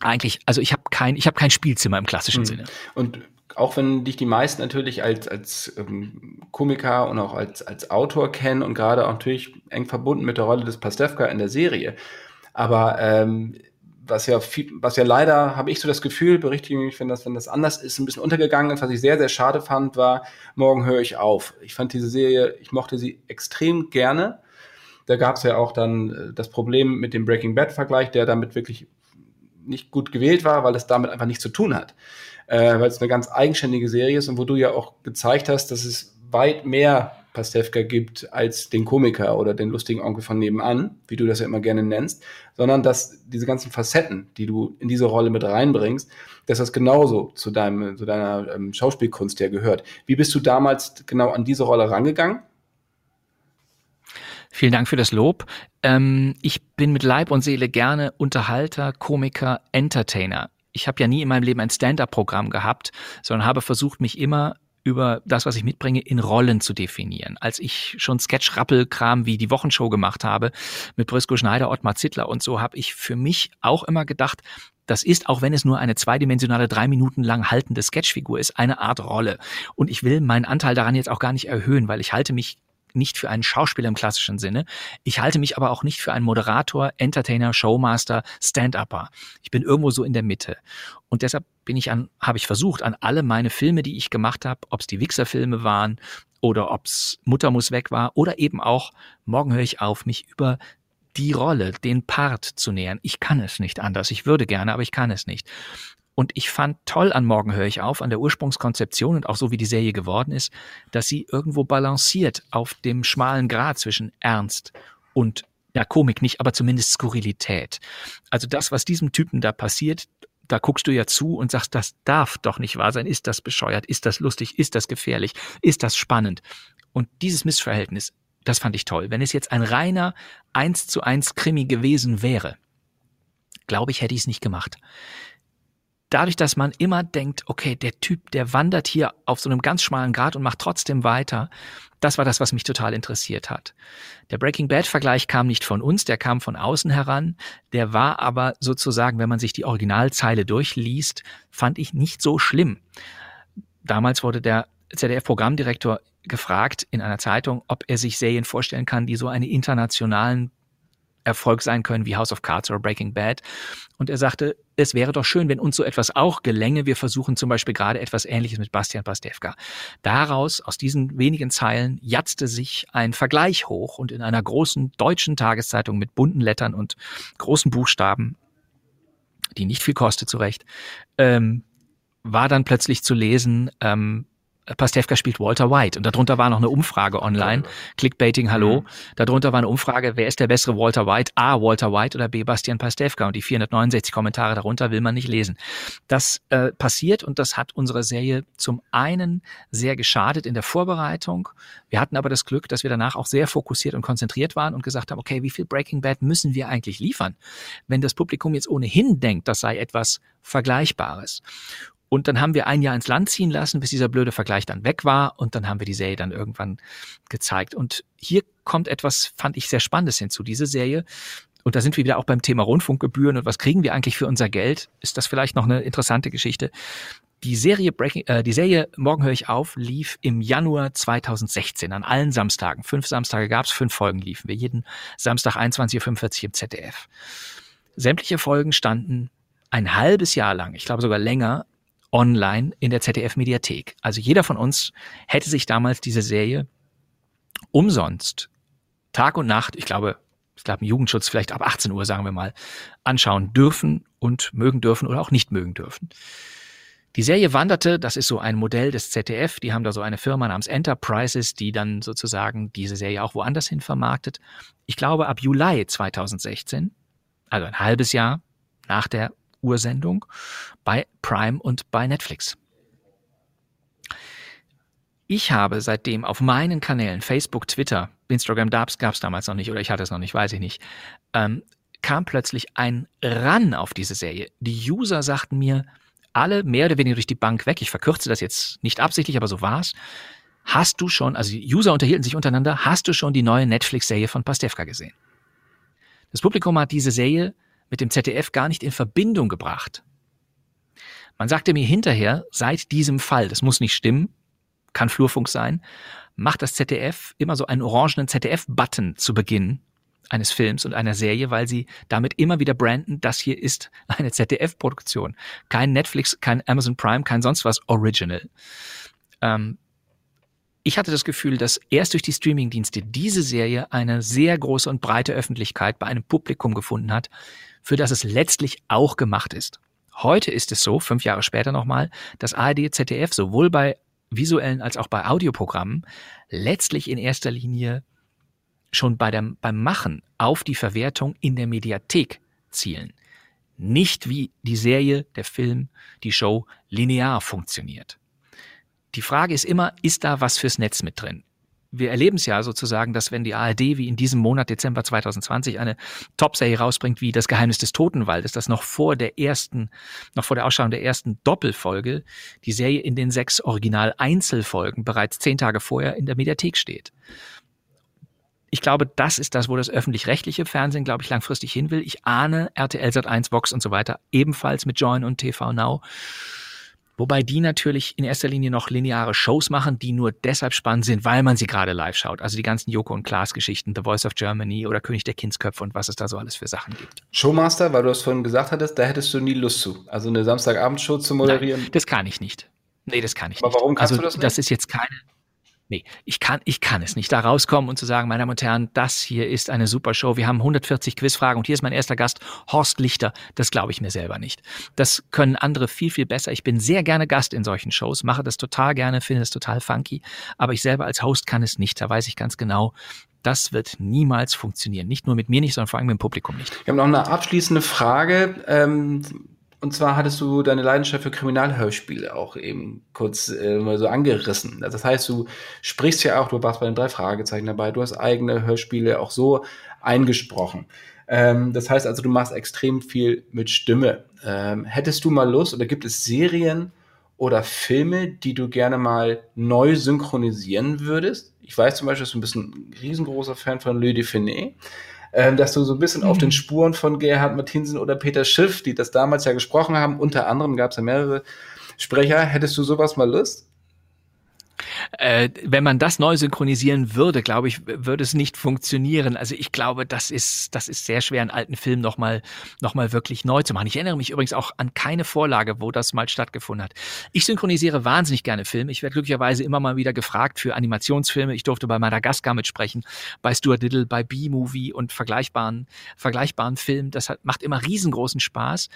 Eigentlich, also ich habe kein, ich habe kein Spielzimmer im klassischen mhm. Sinne. Und auch wenn dich die meisten natürlich als, als ähm, Komiker und auch als, als Autor kennen und gerade auch natürlich eng verbunden mit der Rolle des Pastewka in der Serie. Aber ähm, was ja viel, was ja leider, habe ich so das Gefühl, berichtige mich, wenn das, wenn das anders ist, ein bisschen untergegangen ist, was ich sehr, sehr schade fand, war, morgen höre ich auf. Ich fand diese Serie, ich mochte sie extrem gerne. Da gab es ja auch dann äh, das Problem mit dem Breaking Bad-Vergleich, der damit wirklich nicht gut gewählt war, weil es damit einfach nichts zu tun hat. Äh, weil es eine ganz eigenständige Serie ist und wo du ja auch gezeigt hast, dass es weit mehr Pastewka gibt als den Komiker oder den lustigen Onkel von nebenan, wie du das ja immer gerne nennst, sondern dass diese ganzen Facetten, die du in diese Rolle mit reinbringst, dass das genauso zu, deinem, zu deiner ähm, Schauspielkunst ja gehört. Wie bist du damals genau an diese Rolle rangegangen? Vielen Dank für das Lob. Ähm, ich bin mit Leib und Seele gerne Unterhalter, Komiker, Entertainer. Ich habe ja nie in meinem Leben ein Stand-up-Programm gehabt, sondern habe versucht, mich immer über das, was ich mitbringe, in Rollen zu definieren. Als ich schon Sketch-Rappelkram wie die Wochenshow gemacht habe mit Brisco Schneider, Ottmar Zittler und so, habe ich für mich auch immer gedacht, das ist, auch wenn es nur eine zweidimensionale, drei Minuten lang haltende Sketchfigur ist, eine Art Rolle. Und ich will meinen Anteil daran jetzt auch gar nicht erhöhen, weil ich halte mich nicht für einen Schauspieler im klassischen Sinne. Ich halte mich aber auch nicht für einen Moderator, Entertainer, Showmaster, Stand-Upper. Ich bin irgendwo so in der Mitte. Und deshalb bin ich an, habe ich versucht, an alle meine Filme, die ich gemacht habe, ob es die Wichser-Filme waren oder ob es Mutter muss weg war oder eben auch Morgen höre ich auf, mich über die Rolle, den Part zu nähern. Ich kann es nicht anders. Ich würde gerne, aber ich kann es nicht. Und ich fand toll an Morgen höre ich auf, an der Ursprungskonzeption und auch so wie die Serie geworden ist, dass sie irgendwo balanciert auf dem schmalen Grad zwischen Ernst und ja, Komik nicht, aber zumindest Skurrilität. Also das, was diesem Typen da passiert, da guckst du ja zu und sagst, das darf doch nicht wahr sein. Ist das bescheuert? Ist das lustig? Ist das gefährlich? Ist das spannend? Und dieses Missverhältnis, das fand ich toll. Wenn es jetzt ein reiner eins zu eins Krimi gewesen wäre, glaube ich, hätte ich es nicht gemacht dadurch, dass man immer denkt, okay, der Typ, der wandert hier auf so einem ganz schmalen Grad und macht trotzdem weiter, das war das, was mich total interessiert hat. Der Breaking Bad Vergleich kam nicht von uns, der kam von außen heran. Der war aber sozusagen, wenn man sich die Originalzeile durchliest, fand ich nicht so schlimm. Damals wurde der ZDF-Programmdirektor gefragt in einer Zeitung, ob er sich Serien vorstellen kann, die so einen internationalen Erfolg sein können wie House of Cards oder Breaking Bad. Und er sagte, es wäre doch schön, wenn uns so etwas auch gelänge. Wir versuchen zum Beispiel gerade etwas Ähnliches mit Bastian Pastewka. Daraus, aus diesen wenigen Zeilen, jatzte sich ein Vergleich hoch und in einer großen deutschen Tageszeitung mit bunten Lettern und großen Buchstaben, die nicht viel kostet, zurecht, ähm, war dann plötzlich zu lesen, ähm, Pastewka spielt Walter White. Und darunter war noch eine Umfrage online. Clickbaiting, hallo. Mhm. Darunter war eine Umfrage, wer ist der bessere Walter White? A, Walter White oder B, Bastian Pastewka? Und die 469 Kommentare darunter will man nicht lesen. Das äh, passiert und das hat unsere Serie zum einen sehr geschadet in der Vorbereitung. Wir hatten aber das Glück, dass wir danach auch sehr fokussiert und konzentriert waren und gesagt haben, okay, wie viel Breaking Bad müssen wir eigentlich liefern? Wenn das Publikum jetzt ohnehin denkt, das sei etwas Vergleichbares. Und dann haben wir ein Jahr ins Land ziehen lassen, bis dieser blöde Vergleich dann weg war. Und dann haben wir die Serie dann irgendwann gezeigt. Und hier kommt etwas, fand ich sehr Spannendes hinzu. Diese Serie und da sind wir wieder auch beim Thema Rundfunkgebühren und was kriegen wir eigentlich für unser Geld? Ist das vielleicht noch eine interessante Geschichte? Die Serie Breaking, äh, die Serie Morgen höre ich auf lief im Januar 2016 an allen Samstagen. Fünf Samstage gab's, fünf Folgen liefen wir jeden Samstag 21.45 Uhr im ZDF. Sämtliche Folgen standen ein halbes Jahr lang, ich glaube sogar länger, online in der ZDF-Mediathek. Also jeder von uns hätte sich damals diese Serie umsonst Tag und Nacht, ich glaube, ich glaube, Jugendschutz vielleicht ab 18 Uhr, sagen wir mal, anschauen dürfen und mögen dürfen oder auch nicht mögen dürfen. Die Serie wanderte, das ist so ein Modell des ZDF, die haben da so eine Firma namens Enterprises, die dann sozusagen diese Serie auch woanders hin vermarktet. Ich glaube, ab Juli 2016, also ein halbes Jahr nach der Ursendung bei Prime und bei Netflix. Ich habe seitdem auf meinen Kanälen, Facebook, Twitter, Instagram gab es damals noch nicht oder ich hatte es noch nicht, weiß ich nicht, ähm, kam plötzlich ein Ran auf diese Serie. Die User sagten mir alle mehr oder weniger durch die Bank weg, ich verkürze das jetzt nicht absichtlich, aber so war's. hast du schon, also die User unterhielten sich untereinander, hast du schon die neue Netflix-Serie von Pastewka gesehen? Das Publikum hat diese Serie mit dem ZDF gar nicht in Verbindung gebracht. Man sagte mir hinterher, seit diesem Fall, das muss nicht stimmen, kann Flurfunk sein, macht das ZDF immer so einen orangenen ZDF-Button zu Beginn eines Films und einer Serie, weil sie damit immer wieder branden, das hier ist eine ZDF-Produktion. Kein Netflix, kein Amazon Prime, kein sonst was Original. Ähm, ich hatte das Gefühl, dass erst durch die Streamingdienste diese Serie eine sehr große und breite Öffentlichkeit bei einem Publikum gefunden hat, für das es letztlich auch gemacht ist. Heute ist es so, fünf Jahre später nochmal, dass ARD, ZDF sowohl bei visuellen als auch bei Audioprogrammen letztlich in erster Linie schon bei dem, beim Machen auf die Verwertung in der Mediathek zielen. Nicht wie die Serie, der Film, die Show linear funktioniert. Die Frage ist immer, ist da was fürs Netz mit drin? Wir erleben es ja sozusagen, dass wenn die ARD wie in diesem Monat Dezember 2020 eine Top-Serie rausbringt wie Das Geheimnis des Totenwaldes, das noch vor der ersten, noch vor der Ausstrahlung der ersten Doppelfolge die Serie in den sechs Original-Einzelfolgen bereits zehn Tage vorher in der Mediathek steht. Ich glaube, das ist das, wo das öffentlich-rechtliche Fernsehen, glaube ich, langfristig hin will. Ich ahne RTL Sat1, Vox und so weiter, ebenfalls mit Join und TV Now. Wobei die natürlich in erster Linie noch lineare Shows machen, die nur deshalb spannend sind, weil man sie gerade live schaut. Also die ganzen Joko und Klaas Geschichten, The Voice of Germany oder König der Kindsköpfe und was es da so alles für Sachen gibt. Showmaster, weil du es vorhin gesagt hattest, da hättest du nie Lust zu. Also eine Samstagabendshow zu moderieren. Nein, das kann ich nicht. Nee, das kann ich Aber nicht. warum kannst also, du das nicht? Das ist jetzt keine, Nee, ich kann, ich kann es nicht da rauskommen und zu sagen, meine Damen und Herren, das hier ist eine super Show. Wir haben 140 Quizfragen und hier ist mein erster Gast, Horst Lichter. Das glaube ich mir selber nicht. Das können andere viel, viel besser. Ich bin sehr gerne Gast in solchen Shows, mache das total gerne, finde es total funky. Aber ich selber als Host kann es nicht. Da weiß ich ganz genau, das wird niemals funktionieren. Nicht nur mit mir nicht, sondern vor allem mit dem Publikum nicht. Wir haben noch eine abschließende Frage. Ähm, und zwar hattest du deine Leidenschaft für Kriminalhörspiele auch eben kurz äh, mal so angerissen. Das heißt, du sprichst ja auch, du warst bei den drei Fragezeichen dabei, du hast eigene Hörspiele auch so eingesprochen. Ähm, das heißt also, du machst extrem viel mit Stimme. Ähm, hättest du mal Lust oder gibt es Serien oder Filme, die du gerne mal neu synchronisieren würdest? Ich weiß zum Beispiel, dass du ein bisschen ein riesengroßer Fan von Louis Define ähm, dass du so ein bisschen mhm. auf den Spuren von Gerhard Martinsen oder Peter Schiff, die das damals ja gesprochen haben, unter anderem gab es ja mehrere Sprecher, hättest du sowas mal Lust? Äh, wenn man das neu synchronisieren würde, glaube ich, würde es nicht funktionieren. Also ich glaube, das ist, das ist sehr schwer, einen alten Film nochmal noch mal wirklich neu zu machen. Ich erinnere mich übrigens auch an keine Vorlage, wo das mal stattgefunden hat. Ich synchronisiere wahnsinnig gerne Filme. Ich werde glücklicherweise immer mal wieder gefragt für Animationsfilme. Ich durfte bei Madagaskar mitsprechen, bei Stuart Little, bei B-Movie und vergleichbaren, vergleichbaren Filmen. Das hat, macht immer riesengroßen Spaß.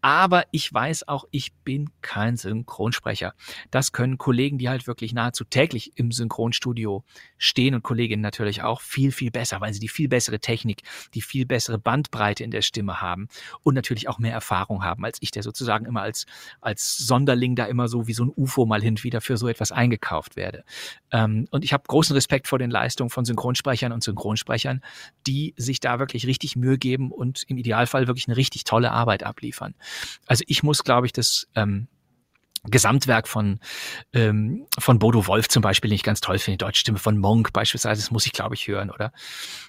Aber ich weiß auch, ich bin kein Synchronsprecher. Das können Kollegen, die halt wirklich nahezu täglich im Synchronstudio stehen und Kolleginnen natürlich auch viel, viel besser, weil sie die viel bessere Technik, die viel bessere Bandbreite in der Stimme haben und natürlich auch mehr Erfahrung haben als ich, der sozusagen immer als, als Sonderling da immer so wie so ein UFO mal hin wieder für so etwas eingekauft werde. Ähm, und ich habe großen Respekt vor den Leistungen von Synchronsprechern und Synchronsprechern, die sich da wirklich richtig Mühe geben und im Idealfall wirklich eine richtig tolle Arbeit abliefern. Also ich muss, glaube ich, das ähm, Gesamtwerk von, ähm, von Bodo Wolf zum Beispiel, den ich ganz toll finde, die deutsche Stimme von Monk beispielsweise, das muss ich, glaube ich, hören, oder?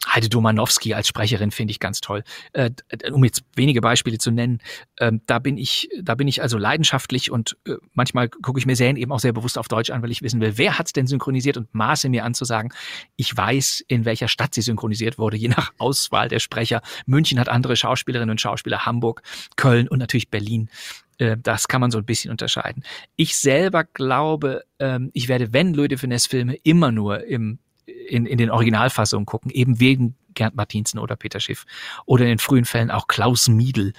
Heide Domanowski als Sprecherin finde ich ganz toll. Äh, um jetzt wenige Beispiele zu nennen, äh, da bin ich, da bin ich also leidenschaftlich und äh, manchmal gucke ich mir Serien eben auch sehr bewusst auf Deutsch an, weil ich wissen will, wer hat's denn synchronisiert und maße mir an zu sagen, ich weiß, in welcher Stadt sie synchronisiert wurde, je nach Auswahl der Sprecher. München hat andere Schauspielerinnen und Schauspieler, Hamburg, Köln und natürlich Berlin. Äh, das kann man so ein bisschen unterscheiden. Ich selber glaube, ähm, ich werde, wenn Louis de Finesse Filme, immer nur im, in, in den Originalfassungen gucken, eben wegen Gerd Martinsen oder Peter Schiff. Oder in den frühen Fällen auch Klaus Miedl,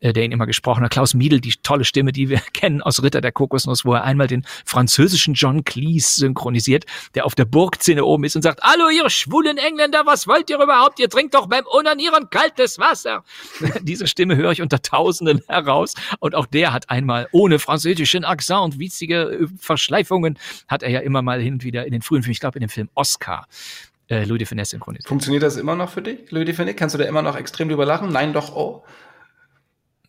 äh, der ihn immer gesprochen hat. Klaus Miedl, die tolle Stimme, die wir [LAUGHS] kennen aus Ritter der Kokosnuss, wo er einmal den französischen John Cleese synchronisiert, der auf der Burgzinne oben ist und sagt, Hallo, ihr schwulen Engländer, was wollt ihr überhaupt? Ihr trinkt doch beim Onanieren kaltes Wasser. [LAUGHS] Diese Stimme höre ich unter Tausenden [LAUGHS] heraus. Und auch der hat einmal ohne französischen Akzent und witzige äh, Verschleifungen, hat er ja immer mal hin und wieder in den frühen Filmen, ich glaube in dem Film Oscar, äh, Louis de Finesse synchronisiert. Funktioniert das immer noch für dich, Louis de Finesse? Kannst du da immer noch extrem drüber lachen? Nein, doch, oh.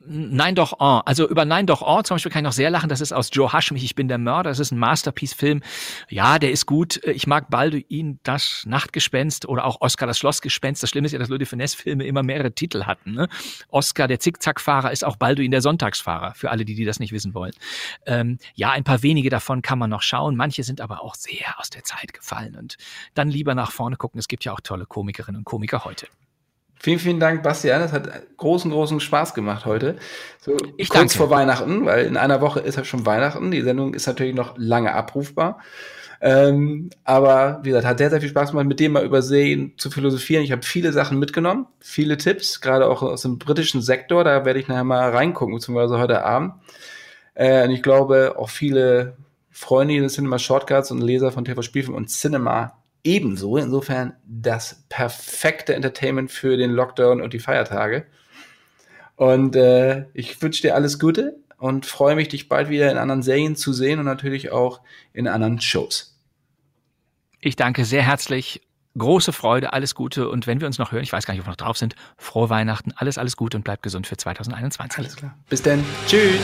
Nein doch oh. Also über Nein doch oh zum Beispiel kann ich noch sehr lachen. Das ist aus Joe Hashmich, Ich bin der Mörder. Das ist ein Masterpiece-Film. Ja, der ist gut. Ich mag Balduin, das Nachtgespenst oder auch Oscar, das Schlossgespenst. Das Schlimme ist ja, dass Louis de Finesse-Filme immer mehrere Titel hatten. Ne? Oscar, der Zickzackfahrer, ist auch Balduin, der Sonntagsfahrer. Für alle, die, die das nicht wissen wollen. Ähm, ja, ein paar wenige davon kann man noch schauen. Manche sind aber auch sehr aus der Zeit gefallen. Und dann lieber nach vorne gucken. Es gibt ja auch tolle Komikerinnen und Komiker heute. Vielen, vielen Dank, Bastian. Es hat großen, großen Spaß gemacht heute. So ich kurz danke. vor Weihnachten, weil in einer Woche ist ja schon Weihnachten. Die Sendung ist natürlich noch lange abrufbar. Ähm, aber wie gesagt, hat sehr, sehr viel Spaß gemacht, mit dem mal übersehen zu philosophieren. Ich habe viele Sachen mitgenommen, viele Tipps, gerade auch aus dem britischen Sektor. Da werde ich nachher mal reingucken, beziehungsweise heute Abend. Äh, und ich glaube, auch viele Freunde des Cinema Shortcuts und Leser von TV Spielfilm und Cinema ebenso. Insofern das perfekte Entertainment für den Lockdown und die Feiertage. Und äh, ich wünsche dir alles Gute und freue mich, dich bald wieder in anderen Serien zu sehen und natürlich auch in anderen Shows. Ich danke sehr herzlich. Große Freude, alles Gute. Und wenn wir uns noch hören, ich weiß gar nicht, ob wir noch drauf sind, frohe Weihnachten, alles, alles Gute und bleibt gesund für 2021. Alles klar. Bis dann. Tschüss.